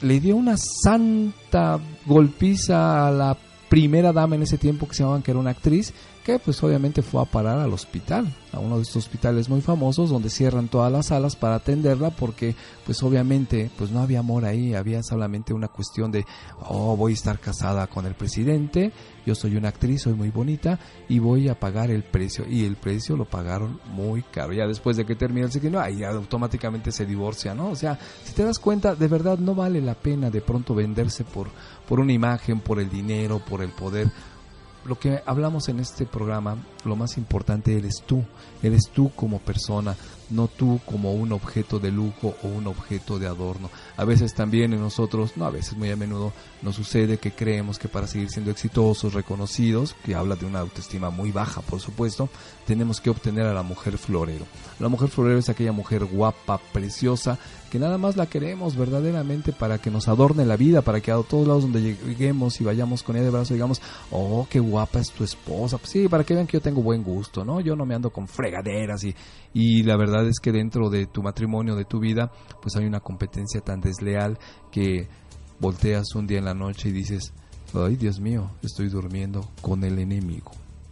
le dio una santa golpiza a la primera dama en ese tiempo que se llamaban que era una actriz que pues obviamente fue a parar al hospital, a uno de estos hospitales muy famosos donde cierran todas las salas para atenderla porque pues obviamente pues no había amor ahí, había solamente una cuestión de oh voy a estar casada con el presidente, yo soy una actriz, soy muy bonita y voy a pagar el precio y el precio lo pagaron muy caro, ya después de que termina el sexenio ahí automáticamente se divorcia, ¿no? O sea, si te das cuenta, de verdad no vale la pena de pronto venderse por, por una imagen, por el dinero, por el poder, lo que hablamos en este programa, lo más importante eres tú, eres tú como persona, no tú como un objeto de lujo o un objeto de adorno. A veces también en nosotros, no a veces, muy a menudo, nos sucede que creemos que para seguir siendo exitosos, reconocidos, que habla de una autoestima muy baja, por supuesto, tenemos que obtener a la mujer florero. La mujer florero es aquella mujer guapa, preciosa, que nada más la queremos verdaderamente para que nos adorne la vida, para que a todos lados donde lleguemos y vayamos con ella de brazo digamos, oh, qué guapa es tu esposa. Pues sí, para que vean que yo tengo buen gusto, ¿no? Yo no me ando con fregaderas y, y la verdad es que dentro de tu matrimonio, de tu vida, pues hay una competencia tan desleal que volteas un día en la noche y dices, ay Dios mío, estoy durmiendo con el enemigo.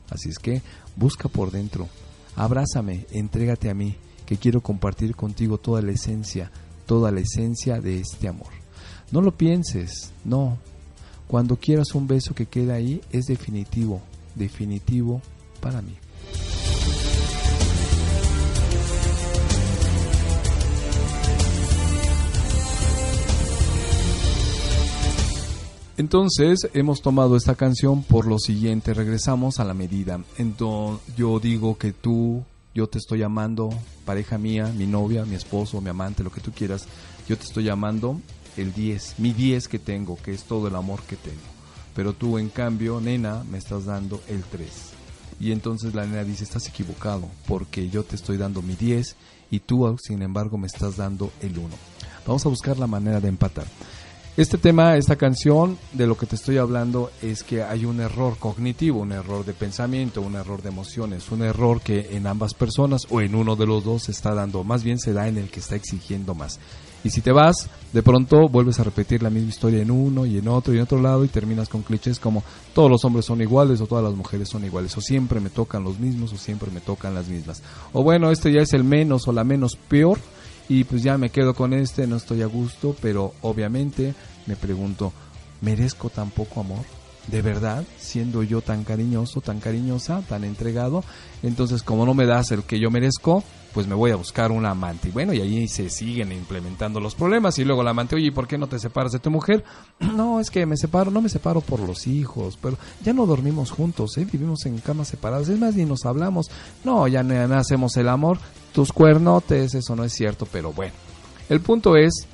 Así es que busca por dentro, abrázame, entrégate a mí, que quiero compartir contigo toda la esencia toda la esencia de este amor. No lo pienses, no. Cuando quieras un beso que quede ahí es definitivo, definitivo para mí. Entonces hemos tomado esta canción por lo siguiente, regresamos a la medida. Entonces yo digo que tú yo te estoy llamando, pareja mía, mi novia, mi esposo, mi amante, lo que tú quieras, yo te estoy llamando el 10, mi 10 que tengo, que es todo el amor que tengo. Pero tú, en cambio, nena, me estás dando el 3. Y entonces la nena dice, estás equivocado, porque yo te estoy dando mi 10 y tú, sin embargo, me estás dando el 1. Vamos a buscar la manera de empatar. Este tema, esta canción, de lo que te estoy hablando es que hay un error cognitivo, un error de pensamiento, un error de emociones, un error que en ambas personas o en uno de los dos se está dando, más bien se da en el que está exigiendo más. Y si te vas, de pronto vuelves a repetir la misma historia en uno y en otro y en otro lado y terminas con clichés como todos los hombres son iguales o todas las mujeres son iguales o siempre me tocan los mismos o siempre me tocan las mismas. O bueno, este ya es el menos o la menos peor y pues ya me quedo con este, no estoy a gusto, pero obviamente me pregunto, ¿merezco tan poco amor? De verdad, siendo yo tan cariñoso, tan cariñosa, tan entregado, entonces como no me das el que yo merezco, pues me voy a buscar un amante. Y bueno, y ahí se siguen implementando los problemas. Y luego el amante, oye, ¿y por qué no te separas de tu mujer? No, es que me separo, no me separo por los hijos, pero ya no dormimos juntos, ¿eh? vivimos en camas separadas. Es más, ni nos hablamos. No, ya no hacemos el amor. Tus cuernotes, eso no es cierto, pero bueno. El punto es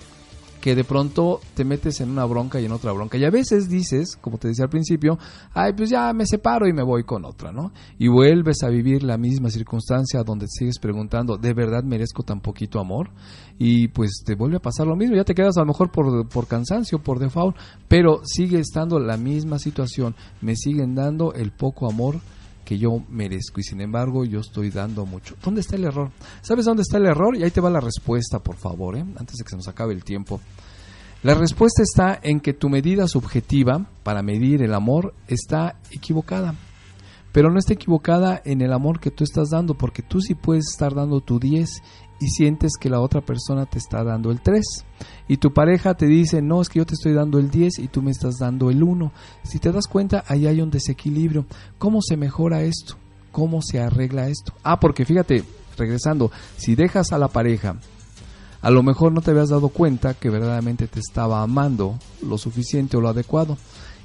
que de pronto te metes en una bronca y en otra bronca. Y a veces dices, como te decía al principio, ay, pues ya me separo y me voy con otra, ¿no? Y vuelves a vivir la misma circunstancia donde sigues preguntando, ¿de verdad merezco tan poquito amor? Y pues te vuelve a pasar lo mismo, ya te quedas a lo mejor por, por cansancio, por default, pero sigue estando la misma situación, me siguen dando el poco amor que yo merezco y sin embargo yo estoy dando mucho. ¿Dónde está el error? ¿Sabes dónde está el error? Y ahí te va la respuesta, por favor, ¿eh? antes de que se nos acabe el tiempo. La respuesta está en que tu medida subjetiva para medir el amor está equivocada. Pero no está equivocada en el amor que tú estás dando, porque tú sí puedes estar dando tu 10 y sientes que la otra persona te está dando el 3. Y tu pareja te dice, no, es que yo te estoy dando el 10 y tú me estás dando el 1. Si te das cuenta, ahí hay un desequilibrio. ¿Cómo se mejora esto? ¿Cómo se arregla esto? Ah, porque fíjate, regresando, si dejas a la pareja, a lo mejor no te habías dado cuenta que verdaderamente te estaba amando lo suficiente o lo adecuado.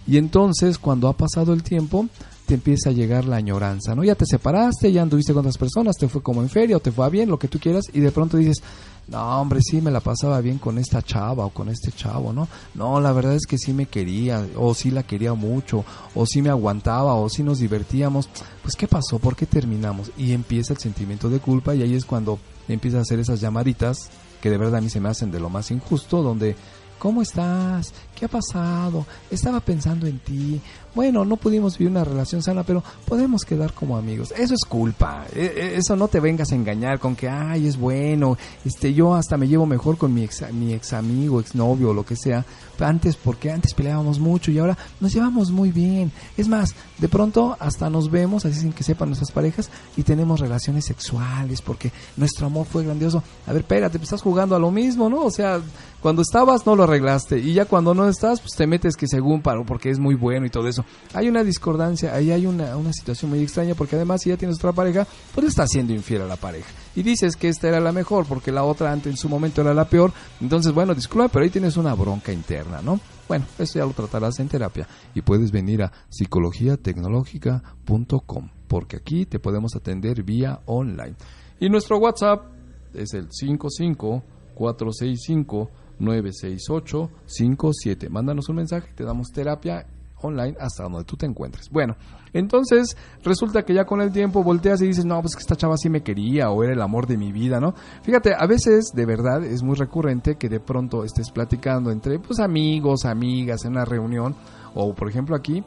Y entonces, cuando ha pasado el tiempo, te empieza a llegar la añoranza, ¿no? Ya te separaste, ya anduviste con otras personas, te fue como en feria o te fue bien, lo que tú quieras, y de pronto dices, no, hombre, sí me la pasaba bien con esta chava o con este chavo, ¿no? No, la verdad es que sí me quería, o sí la quería mucho, o sí me aguantaba, o sí nos divertíamos. Pues, ¿qué pasó? ¿Por qué terminamos? Y empieza el sentimiento de culpa, y ahí es cuando empieza a hacer esas llamaditas que de verdad a mí se me hacen de lo más injusto, donde ¿Cómo estás? ¿Qué ha pasado? Estaba pensando en ti. Bueno, no pudimos vivir una relación sana, pero podemos quedar como amigos. Eso es culpa. E, e, eso no te vengas a engañar con que, ay, es bueno. Este, yo hasta me llevo mejor con mi ex, mi ex amigo, ex novio o lo que sea. Antes, porque antes peleábamos mucho y ahora nos llevamos muy bien. Es más, de pronto hasta nos vemos, así sin que sepan nuestras parejas, y tenemos relaciones sexuales porque nuestro amor fue grandioso. A ver, espérate, pues estás jugando a lo mismo, ¿no? O sea, cuando estabas no lo arreglaste y ya cuando no estás, pues te metes que según paro porque es muy bueno y todo eso. Hay una discordancia, ahí hay una, una situación muy extraña porque además si ya tienes otra pareja, pues estás siendo infiel a la pareja. Y dices que esta era la mejor porque la otra antes en su momento era la peor. Entonces, bueno, disculpa, pero ahí tienes una bronca interna, ¿no? Bueno, eso ya lo tratarás en terapia y puedes venir a psicologiatecnológica.com porque aquí te podemos atender vía online. Y nuestro WhatsApp es el 55 465 96857. Mándanos un mensaje, te damos terapia online hasta donde tú te encuentres. Bueno, entonces resulta que ya con el tiempo volteas y dices, no, pues que esta chava sí me quería o era el amor de mi vida, ¿no? Fíjate, a veces de verdad es muy recurrente que de pronto estés platicando entre pues amigos, amigas en una reunión o por ejemplo aquí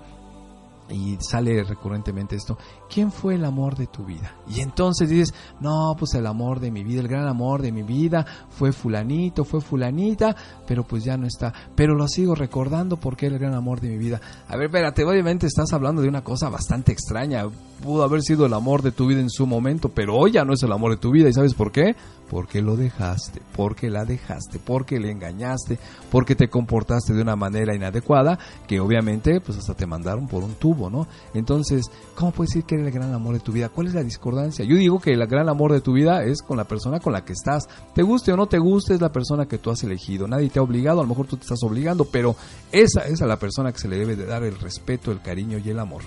y sale recurrentemente esto, ¿quién fue el amor de tu vida? Y entonces dices, no, pues el amor de mi vida, el gran amor de mi vida fue fulanito, fue fulanita, pero pues ya no está, pero lo sigo recordando porque el gran amor de mi vida. A ver, espérate, obviamente estás hablando de una cosa bastante extraña, pudo haber sido el amor de tu vida en su momento, pero hoy ya no es el amor de tu vida, ¿y sabes por qué? Porque lo dejaste, porque la dejaste, porque le engañaste, porque te comportaste de una manera inadecuada, que obviamente pues hasta te mandaron por un tubo, ¿no? Entonces, ¿cómo puedes decir que era el gran amor de tu vida? ¿Cuál es la discordancia? Yo digo que el gran amor de tu vida es con la persona con la que estás. Te guste o no te guste, es la persona que tú has elegido. Nadie te ha obligado, a lo mejor tú te estás obligando, pero esa es a la persona que se le debe de dar el respeto, el cariño y el amor.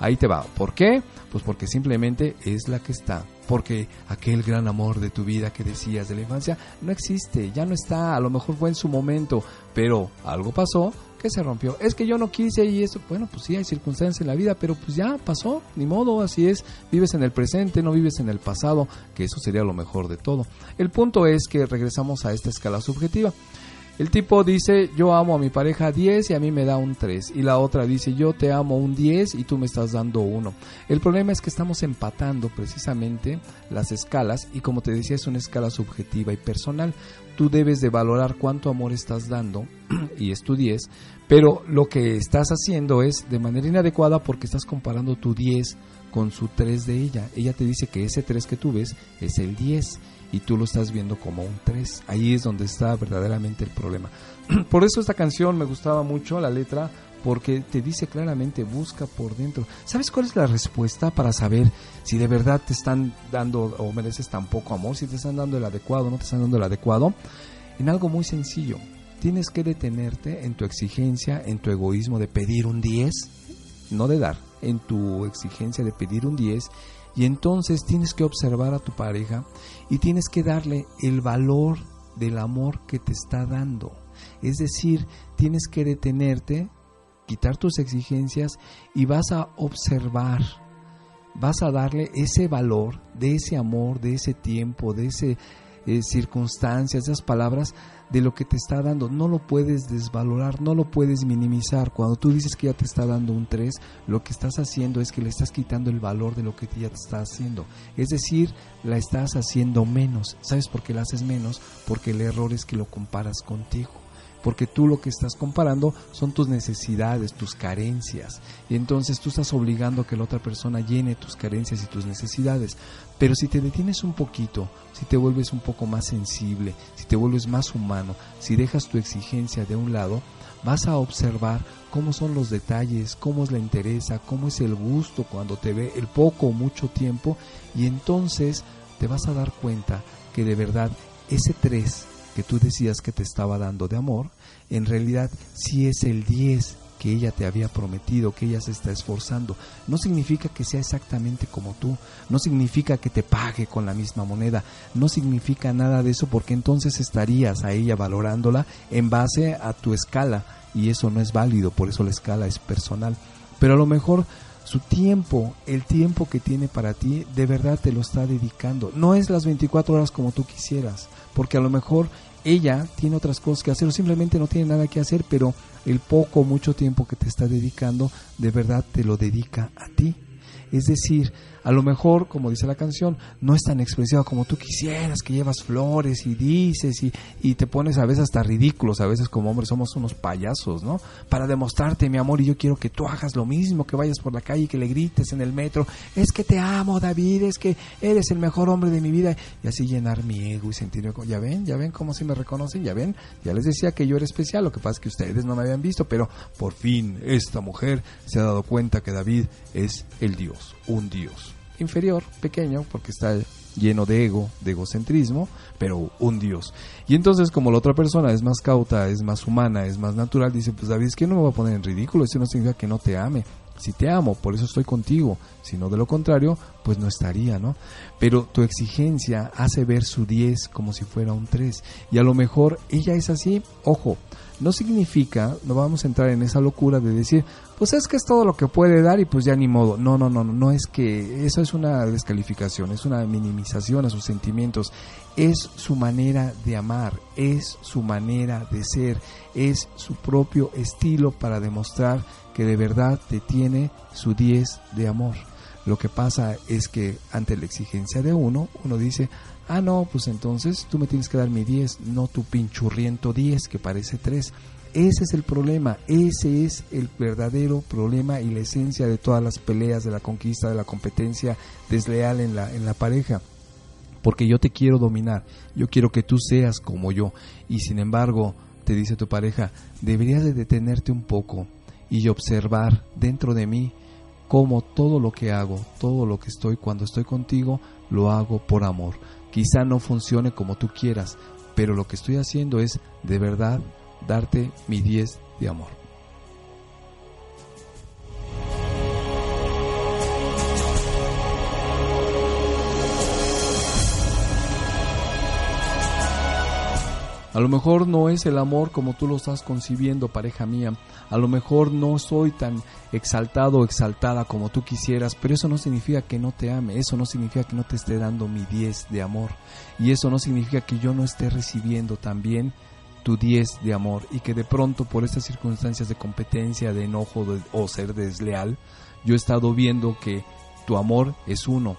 Ahí te va. ¿Por qué? Pues porque simplemente es la que está. Porque aquel gran amor de tu vida que decías de la infancia no existe, ya no está. A lo mejor fue en su momento, pero algo pasó que se rompió. Es que yo no quise y eso, bueno, pues sí hay circunstancias en la vida, pero pues ya pasó, ni modo, así es. Vives en el presente, no vives en el pasado, que eso sería lo mejor de todo. El punto es que regresamos a esta escala subjetiva. El tipo dice, yo amo a mi pareja 10 y a mí me da un 3. Y la otra dice, yo te amo un 10 y tú me estás dando 1. El problema es que estamos empatando precisamente las escalas y como te decía es una escala subjetiva y personal. Tú debes de valorar cuánto amor estás dando y es tu 10, pero lo que estás haciendo es de manera inadecuada porque estás comparando tu 10 con su 3 de ella. Ella te dice que ese 3 que tú ves es el 10 y tú lo estás viendo como un 3. Ahí es donde está verdaderamente el problema. Por eso esta canción me gustaba mucho, la letra, porque te dice claramente busca por dentro. ¿Sabes cuál es la respuesta para saber si de verdad te están dando o mereces tan poco amor, si te están dando el adecuado o no te están dando el adecuado? En algo muy sencillo. Tienes que detenerte en tu exigencia, en tu egoísmo de pedir un 10, no de dar, en tu exigencia de pedir un 10 y entonces tienes que observar a tu pareja y tienes que darle el valor del amor que te está dando. Es decir, tienes que detenerte quitar tus exigencias y vas a observar, vas a darle ese valor de ese amor, de ese tiempo, de ese eh, circunstancias, esas palabras de lo que te está dando. No lo puedes desvalorar, no lo puedes minimizar. Cuando tú dices que ya te está dando un 3, lo que estás haciendo es que le estás quitando el valor de lo que ya te está haciendo. Es decir, la estás haciendo menos. ¿Sabes por qué la haces menos? Porque el error es que lo comparas contigo porque tú lo que estás comparando son tus necesidades, tus carencias, y entonces tú estás obligando a que la otra persona llene tus carencias y tus necesidades. Pero si te detienes un poquito, si te vuelves un poco más sensible, si te vuelves más humano, si dejas tu exigencia de un lado, vas a observar cómo son los detalles, cómo es la interesa, cómo es el gusto cuando te ve el poco o mucho tiempo, y entonces te vas a dar cuenta que de verdad ese 3 que tú decías que te estaba dando de amor, en realidad sí es el 10 que ella te había prometido, que ella se está esforzando. No significa que sea exactamente como tú, no significa que te pague con la misma moneda, no significa nada de eso porque entonces estarías a ella valorándola en base a tu escala y eso no es válido, por eso la escala es personal. Pero a lo mejor su tiempo, el tiempo que tiene para ti, de verdad te lo está dedicando. No es las 24 horas como tú quisieras, porque a lo mejor ella tiene otras cosas que hacer o simplemente no tiene nada que hacer, pero el poco mucho tiempo que te está dedicando, de verdad te lo dedica a ti. Es decir, a lo mejor, como dice la canción, no es tan expresiva como tú quisieras, que llevas flores y dices y, y, te pones a veces hasta ridículos, a veces como hombres somos unos payasos, ¿no? Para demostrarte mi amor y yo quiero que tú hagas lo mismo, que vayas por la calle y que le grites en el metro, es que te amo David, es que eres el mejor hombre de mi vida y así llenar mi ego y sentirme, ya ven, ya ven cómo si me reconocen, ya ven, ya les decía que yo era especial, lo que pasa es que ustedes no me habían visto, pero por fin esta mujer se ha dado cuenta que David es el Dios, un Dios inferior, pequeño, porque está lleno de ego, de egocentrismo, pero un Dios. Y entonces como la otra persona es más cauta, es más humana, es más natural, dice, pues David, es que no me voy a poner en ridículo, eso no significa que no te ame. Si te amo, por eso estoy contigo. Si no de lo contrario, pues no estaría, ¿no? Pero tu exigencia hace ver su 10 como si fuera un 3. Y a lo mejor ella es así, ojo, no significa, no vamos a entrar en esa locura de decir, pues es que es todo lo que puede dar y pues ya ni modo. No, no, no, no, no es que eso es una descalificación, es una minimización a sus sentimientos. Es su manera de amar, es su manera de ser, es su propio estilo para demostrar que de verdad te tiene su 10 de amor. Lo que pasa es que ante la exigencia de uno, uno dice, ah, no, pues entonces tú me tienes que dar mi 10, no tu pinchurriento 10 que parece 3. Ese es el problema, ese es el verdadero problema y la esencia de todas las peleas, de la conquista, de la competencia desleal en la, en la pareja. Porque yo te quiero dominar, yo quiero que tú seas como yo. Y sin embargo, te dice tu pareja, deberías de detenerte un poco y observar dentro de mí cómo todo lo que hago, todo lo que estoy cuando estoy contigo, lo hago por amor. Quizá no funcione como tú quieras, pero lo que estoy haciendo es de verdad darte mi 10 de amor. A lo mejor no es el amor como tú lo estás concibiendo, pareja mía. A lo mejor no soy tan exaltado o exaltada como tú quisieras, pero eso no significa que no te ame, eso no significa que no te esté dando mi 10 de amor. Y eso no significa que yo no esté recibiendo también tu 10 de amor y que de pronto por estas circunstancias de competencia, de enojo o ser desleal, yo he estado viendo que tu amor es uno,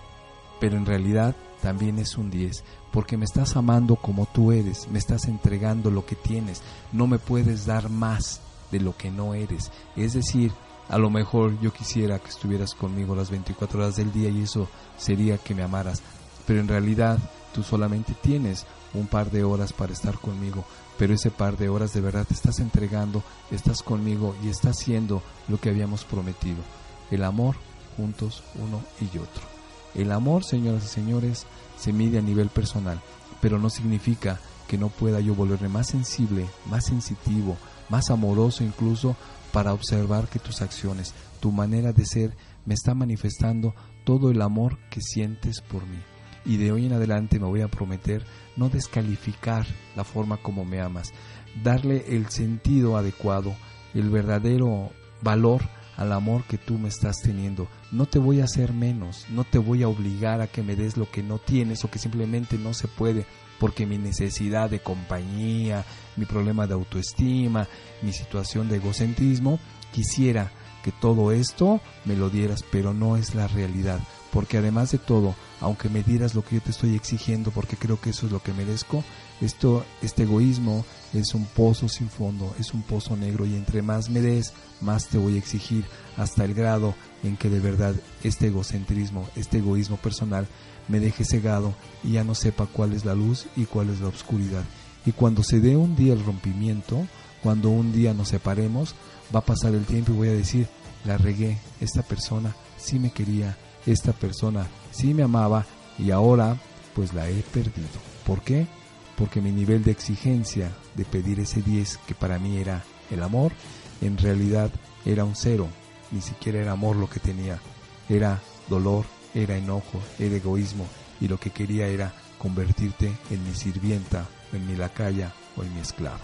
pero en realidad también es un 10, porque me estás amando como tú eres, me estás entregando lo que tienes, no me puedes dar más de lo que no eres. Es decir, a lo mejor yo quisiera que estuvieras conmigo las 24 horas del día y eso sería que me amaras, pero en realidad tú solamente tienes un par de horas para estar conmigo, pero ese par de horas de verdad te estás entregando, estás conmigo y estás haciendo lo que habíamos prometido. El amor juntos uno y otro. El amor, señoras y señores, se mide a nivel personal, pero no significa que no pueda yo volverme más sensible, más sensitivo, más amoroso incluso para observar que tus acciones, tu manera de ser, me está manifestando todo el amor que sientes por mí. Y de hoy en adelante me voy a prometer no descalificar la forma como me amas, darle el sentido adecuado, el verdadero valor al amor que tú me estás teniendo. No te voy a hacer menos, no te voy a obligar a que me des lo que no tienes o que simplemente no se puede, porque mi necesidad de compañía, mi problema de autoestima, mi situación de egocentrismo, quisiera que todo esto me lo dieras, pero no es la realidad, porque además de todo, aunque me dieras lo que yo te estoy exigiendo, porque creo que eso es lo que merezco, esto, este egoísmo es un pozo sin fondo, es un pozo negro y entre más me des, más te voy a exigir hasta el grado en que de verdad este egocentrismo, este egoísmo personal me deje cegado y ya no sepa cuál es la luz y cuál es la oscuridad. Y cuando se dé un día el rompimiento, cuando un día nos separemos, va a pasar el tiempo y voy a decir, la regué, esta persona sí me quería, esta persona sí me amaba y ahora pues la he perdido. ¿Por qué? Porque mi nivel de exigencia de pedir ese 10 que para mí era el amor, en realidad era un cero, ni siquiera era amor lo que tenía, era dolor, era enojo, era egoísmo. Y lo que quería era convertirte en mi sirvienta, en mi lacaya o en mi esclava.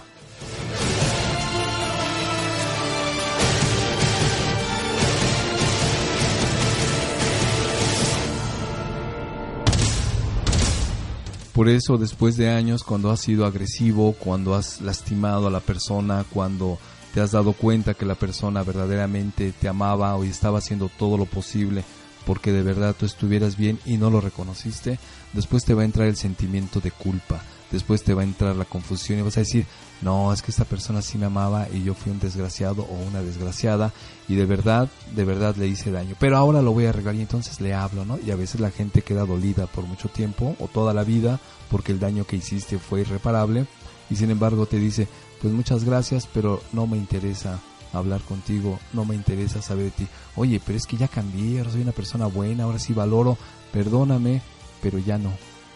Por eso después de años, cuando has sido agresivo, cuando has lastimado a la persona, cuando te has dado cuenta que la persona verdaderamente te amaba o estaba haciendo todo lo posible porque de verdad tú estuvieras bien y no lo reconociste, después te va a entrar el sentimiento de culpa, después te va a entrar la confusión y vas a decir, no, es que esta persona sí me amaba y yo fui un desgraciado o una desgraciada y de verdad, de verdad le hice daño. Pero ahora lo voy a arreglar y entonces le hablo, ¿no? Y a veces la gente queda dolida por mucho tiempo o toda la vida porque el daño que hiciste fue irreparable y sin embargo te dice, pues muchas gracias, pero no me interesa hablar contigo, no me interesa saber de ti. Oye, pero es que ya cambié, ahora soy una persona buena, ahora sí valoro, perdóname, pero ya no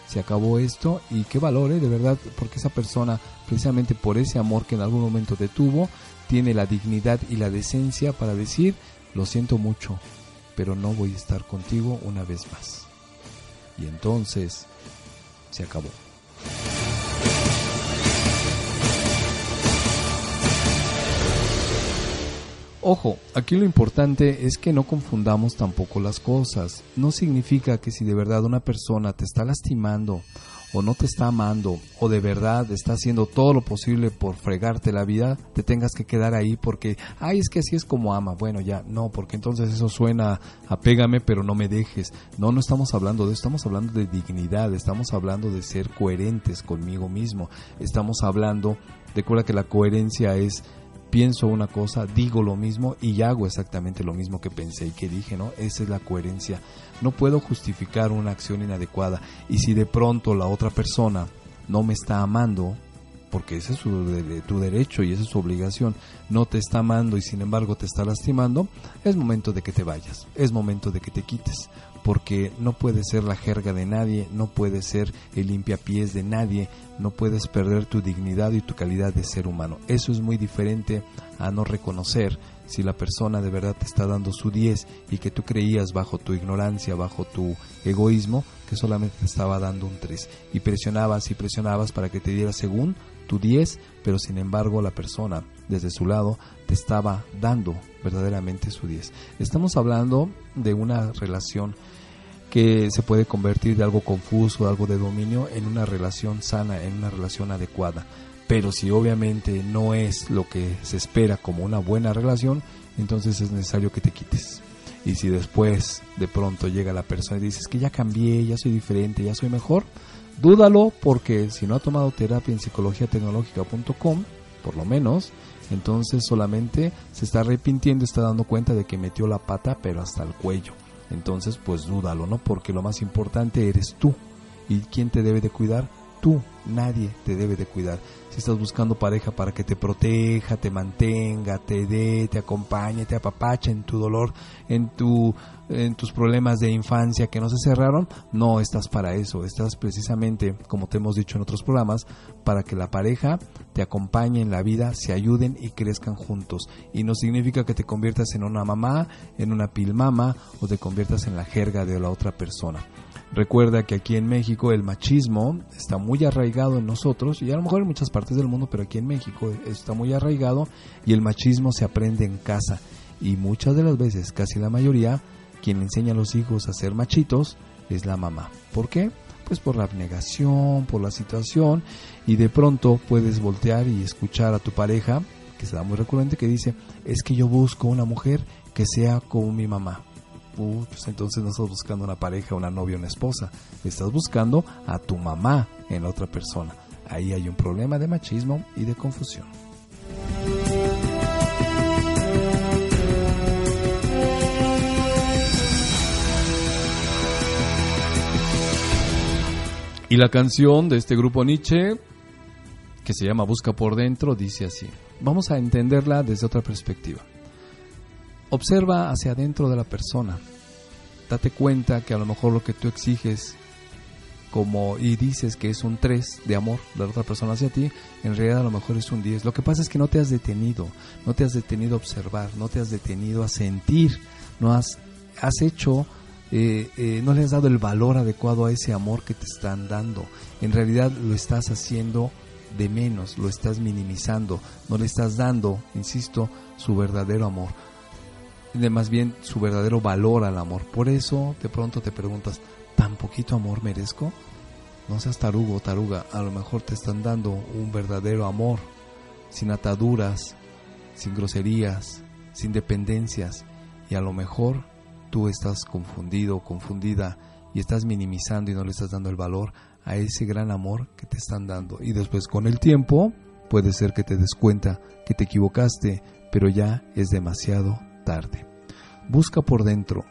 se acabó esto y qué valor, ¿eh? de verdad, porque esa persona, precisamente por ese amor que en algún momento te tuvo, tiene la dignidad y la decencia para decir, lo siento mucho, pero no voy a estar contigo una vez más. Y entonces se acabó. Ojo, aquí lo importante es que no confundamos tampoco las cosas. No significa que si de verdad una persona te está lastimando o no te está amando o de verdad está haciendo todo lo posible por fregarte la vida, te tengas que quedar ahí porque, ay, es que así es como ama. Bueno, ya, no, porque entonces eso suena a pégame pero no me dejes. No, no estamos hablando de eso, estamos hablando de dignidad, estamos hablando de ser coherentes conmigo mismo, estamos hablando, recuerda que la coherencia es pienso una cosa, digo lo mismo y hago exactamente lo mismo que pensé y que dije, ¿no? Esa es la coherencia. No puedo justificar una acción inadecuada y si de pronto la otra persona no me está amando, porque ese es tu derecho y esa es su obligación, no te está amando y sin embargo te está lastimando, es momento de que te vayas, es momento de que te quites, porque no puedes ser la jerga de nadie, no puedes ser el limpiapiés de nadie, no puedes perder tu dignidad y tu calidad de ser humano. Eso es muy diferente a no reconocer si la persona de verdad te está dando su 10 y que tú creías bajo tu ignorancia, bajo tu egoísmo, que solamente te estaba dando un 3 y presionabas y presionabas para que te diera según tu 10, pero sin embargo la persona desde su lado te estaba dando verdaderamente su 10. Estamos hablando de una relación que se puede convertir de algo confuso, algo de dominio, en una relación sana, en una relación adecuada. Pero si obviamente no es lo que se espera como una buena relación, entonces es necesario que te quites. Y si después de pronto llega la persona y dices que ya cambié, ya soy diferente, ya soy mejor, dúdalo porque si no ha tomado terapia en psicologiatecnológica.com, por lo menos, entonces solamente se está arrepintiendo, está dando cuenta de que metió la pata pero hasta el cuello entonces pues dúdalo, ¿no? Porque lo más importante eres tú ¿Y quién te debe de cuidar? Tú, nadie te debe de cuidar. Estás buscando pareja para que te proteja, te mantenga, te dé, te acompañe, te apapache en tu dolor, en tu en tus problemas de infancia que no se cerraron, no estás para eso, estás precisamente, como te hemos dicho en otros programas, para que la pareja te acompañe en la vida, se ayuden y crezcan juntos. Y no significa que te conviertas en una mamá, en una pilmama o te conviertas en la jerga de la otra persona. Recuerda que aquí en México el machismo está muy arraigado en nosotros y a lo mejor en muchas partes del mundo, pero aquí en México está muy arraigado y el machismo se aprende en casa y muchas de las veces, casi la mayoría, quien enseña a los hijos a ser machitos es la mamá. ¿Por qué? Pues por la abnegación, por la situación y de pronto puedes voltear y escuchar a tu pareja, que se da muy recurrente, que dice, es que yo busco una mujer que sea como mi mamá pues entonces no estás buscando una pareja, una novia, una esposa. Estás buscando a tu mamá en la otra persona. Ahí hay un problema de machismo y de confusión. Y la canción de este grupo Nietzsche, que se llama Busca por dentro, dice así. Vamos a entenderla desde otra perspectiva. Observa hacia adentro de la persona. Date cuenta que a lo mejor lo que tú exiges como y dices que es un 3 de amor de la otra persona hacia ti, en realidad a lo mejor es un 10. Lo que pasa es que no te has detenido, no te has detenido a observar, no te has detenido a sentir, no has, has hecho, eh, eh, no le has dado el valor adecuado a ese amor que te están dando. En realidad lo estás haciendo de menos, lo estás minimizando, no le estás dando, insisto, su verdadero amor de más bien su verdadero valor al amor. Por eso de pronto te preguntas, ¿tan poquito amor merezco? No seas tarugo o taruga, a lo mejor te están dando un verdadero amor, sin ataduras, sin groserías, sin dependencias, y a lo mejor tú estás confundido o confundida y estás minimizando y no le estás dando el valor a ese gran amor que te están dando. Y después con el tiempo puede ser que te des cuenta que te equivocaste, pero ya es demasiado tarde. Busca por dentro,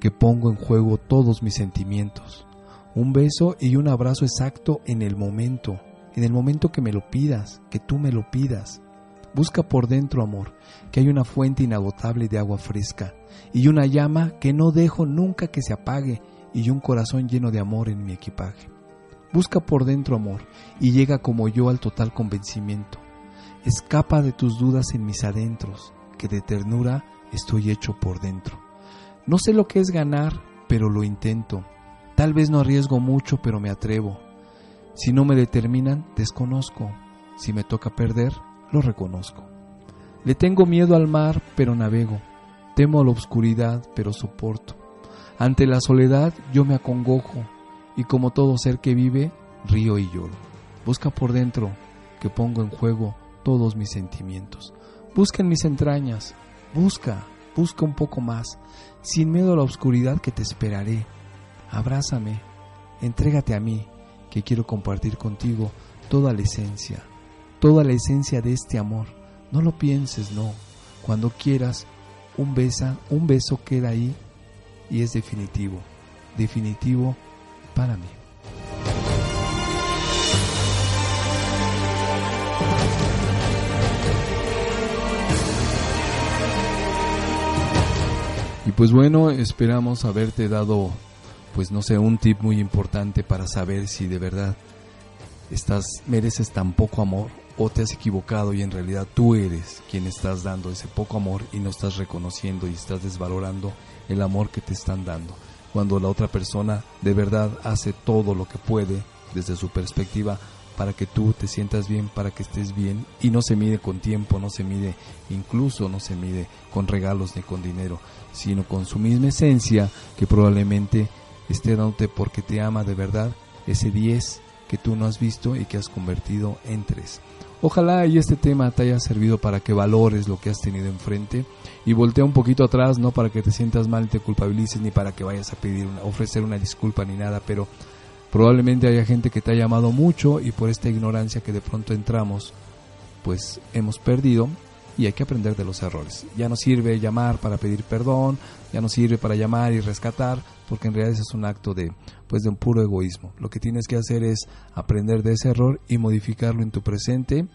que pongo en juego todos mis sentimientos. Un beso y un abrazo exacto en el momento, en el momento que me lo pidas, que tú me lo pidas. Busca por dentro, amor, que hay una fuente inagotable de agua fresca y una llama que no dejo nunca que se apague y un corazón lleno de amor en mi equipaje. Busca por dentro, amor, y llega como yo al total convencimiento. Escapa de tus dudas en mis adentros, que de ternura estoy hecho por dentro. No sé lo que es ganar, pero lo intento. Tal vez no arriesgo mucho, pero me atrevo. Si no me determinan, desconozco. Si me toca perder, lo reconozco. Le tengo miedo al mar, pero navego. Temo a la oscuridad, pero soporto. Ante la soledad yo me acongojo, y como todo ser que vive, río y lloro. Busca por dentro, que pongo en juego todos mis sentimientos. Busca en mis entrañas, Busca, busca un poco más, sin miedo a la oscuridad que te esperaré. Abrázame, entrégate a mí, que quiero compartir contigo toda la esencia, toda la esencia de este amor. No lo pienses, no. Cuando quieras, un besa, un beso queda ahí y es definitivo, definitivo para mí. Pues bueno, esperamos haberte dado, pues no sé, un tip muy importante para saber si de verdad estás, mereces tan poco amor o te has equivocado y en realidad tú eres quien estás dando ese poco amor y no estás reconociendo y estás desvalorando el amor que te están dando. Cuando la otra persona de verdad hace todo lo que puede desde su perspectiva para que tú te sientas bien, para que estés bien y no se mide con tiempo, no se mide incluso no se mide con regalos ni con dinero, sino con su misma esencia que probablemente esté dándote porque te ama de verdad ese 10 que tú no has visto y que has convertido en 3. Ojalá y este tema te haya servido para que valores lo que has tenido enfrente y voltea un poquito atrás, no para que te sientas mal y te culpabilices ni para que vayas a pedir una, ofrecer una disculpa ni nada, pero Probablemente haya gente que te ha llamado mucho y por esta ignorancia que de pronto entramos, pues hemos perdido y hay que aprender de los errores. Ya no sirve llamar para pedir perdón, ya no sirve para llamar y rescatar, porque en realidad es un acto de pues de un puro egoísmo. Lo que tienes que hacer es aprender de ese error y modificarlo en tu presente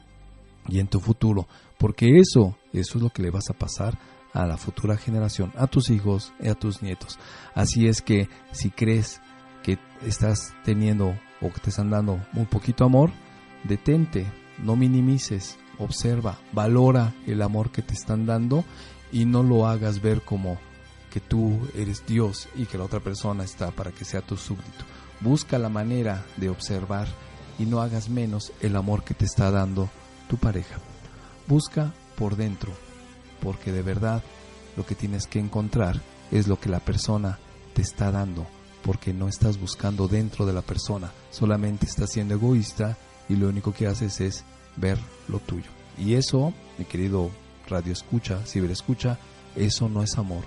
y en tu futuro, porque eso, eso es lo que le vas a pasar a la futura generación, a tus hijos y a tus nietos. Así es que si crees estás teniendo o que te están dando un poquito amor, detente, no minimices, observa, valora el amor que te están dando y no lo hagas ver como que tú eres Dios y que la otra persona está para que sea tu súbdito. Busca la manera de observar y no hagas menos el amor que te está dando tu pareja. Busca por dentro, porque de verdad lo que tienes que encontrar es lo que la persona te está dando, porque no estás buscando dentro de la persona, solamente estás siendo egoísta y lo único que haces es ver lo tuyo. Y eso, mi querido radio escucha, escucha, eso no es amor,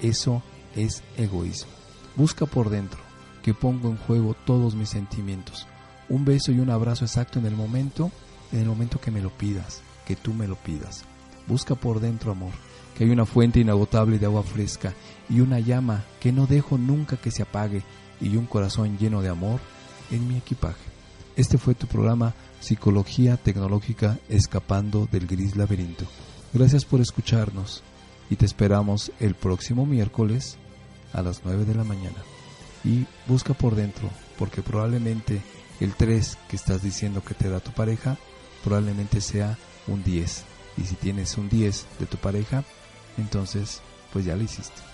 eso es egoísmo. Busca por dentro, que pongo en juego todos mis sentimientos. Un beso y un abrazo exacto en el momento, en el momento que me lo pidas, que tú me lo pidas. Busca por dentro amor, que hay una fuente inagotable de agua fresca y una llama que no dejo nunca que se apague y un corazón lleno de amor en mi equipaje. Este fue tu programa Psicología Tecnológica Escapando del Gris Laberinto. Gracias por escucharnos y te esperamos el próximo miércoles a las 9 de la mañana. Y busca por dentro, porque probablemente el 3 que estás diciendo que te da tu pareja, probablemente sea un 10. Y si tienes un 10 de tu pareja, entonces pues ya lo hiciste.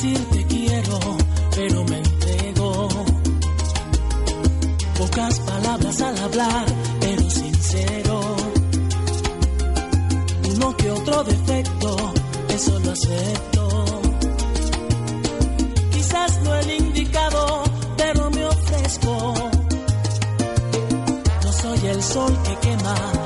decirte quiero, pero me entrego. Pocas palabras al hablar, pero sincero. Uno que otro defecto, eso lo acepto. Quizás no el indicado, pero me ofrezco. No soy el sol que quema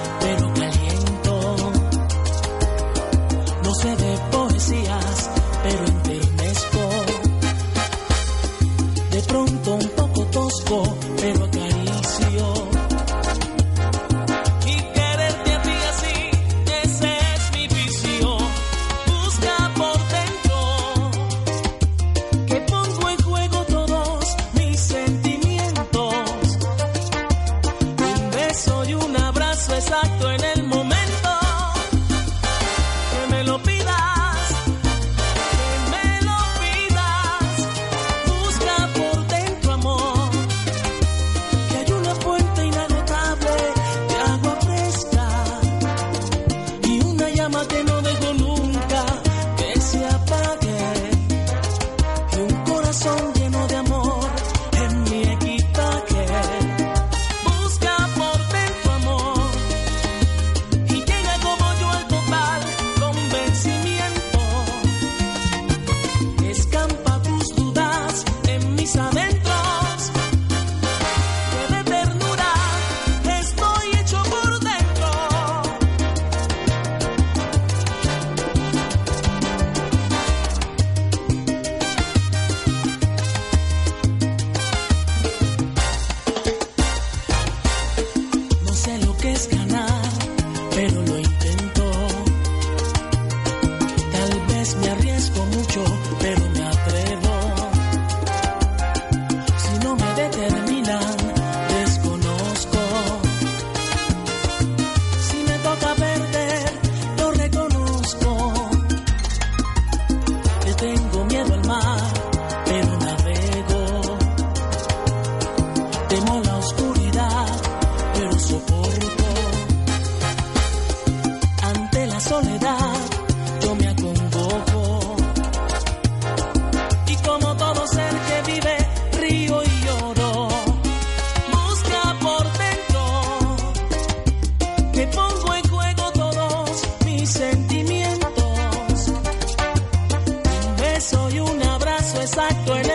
Saturn.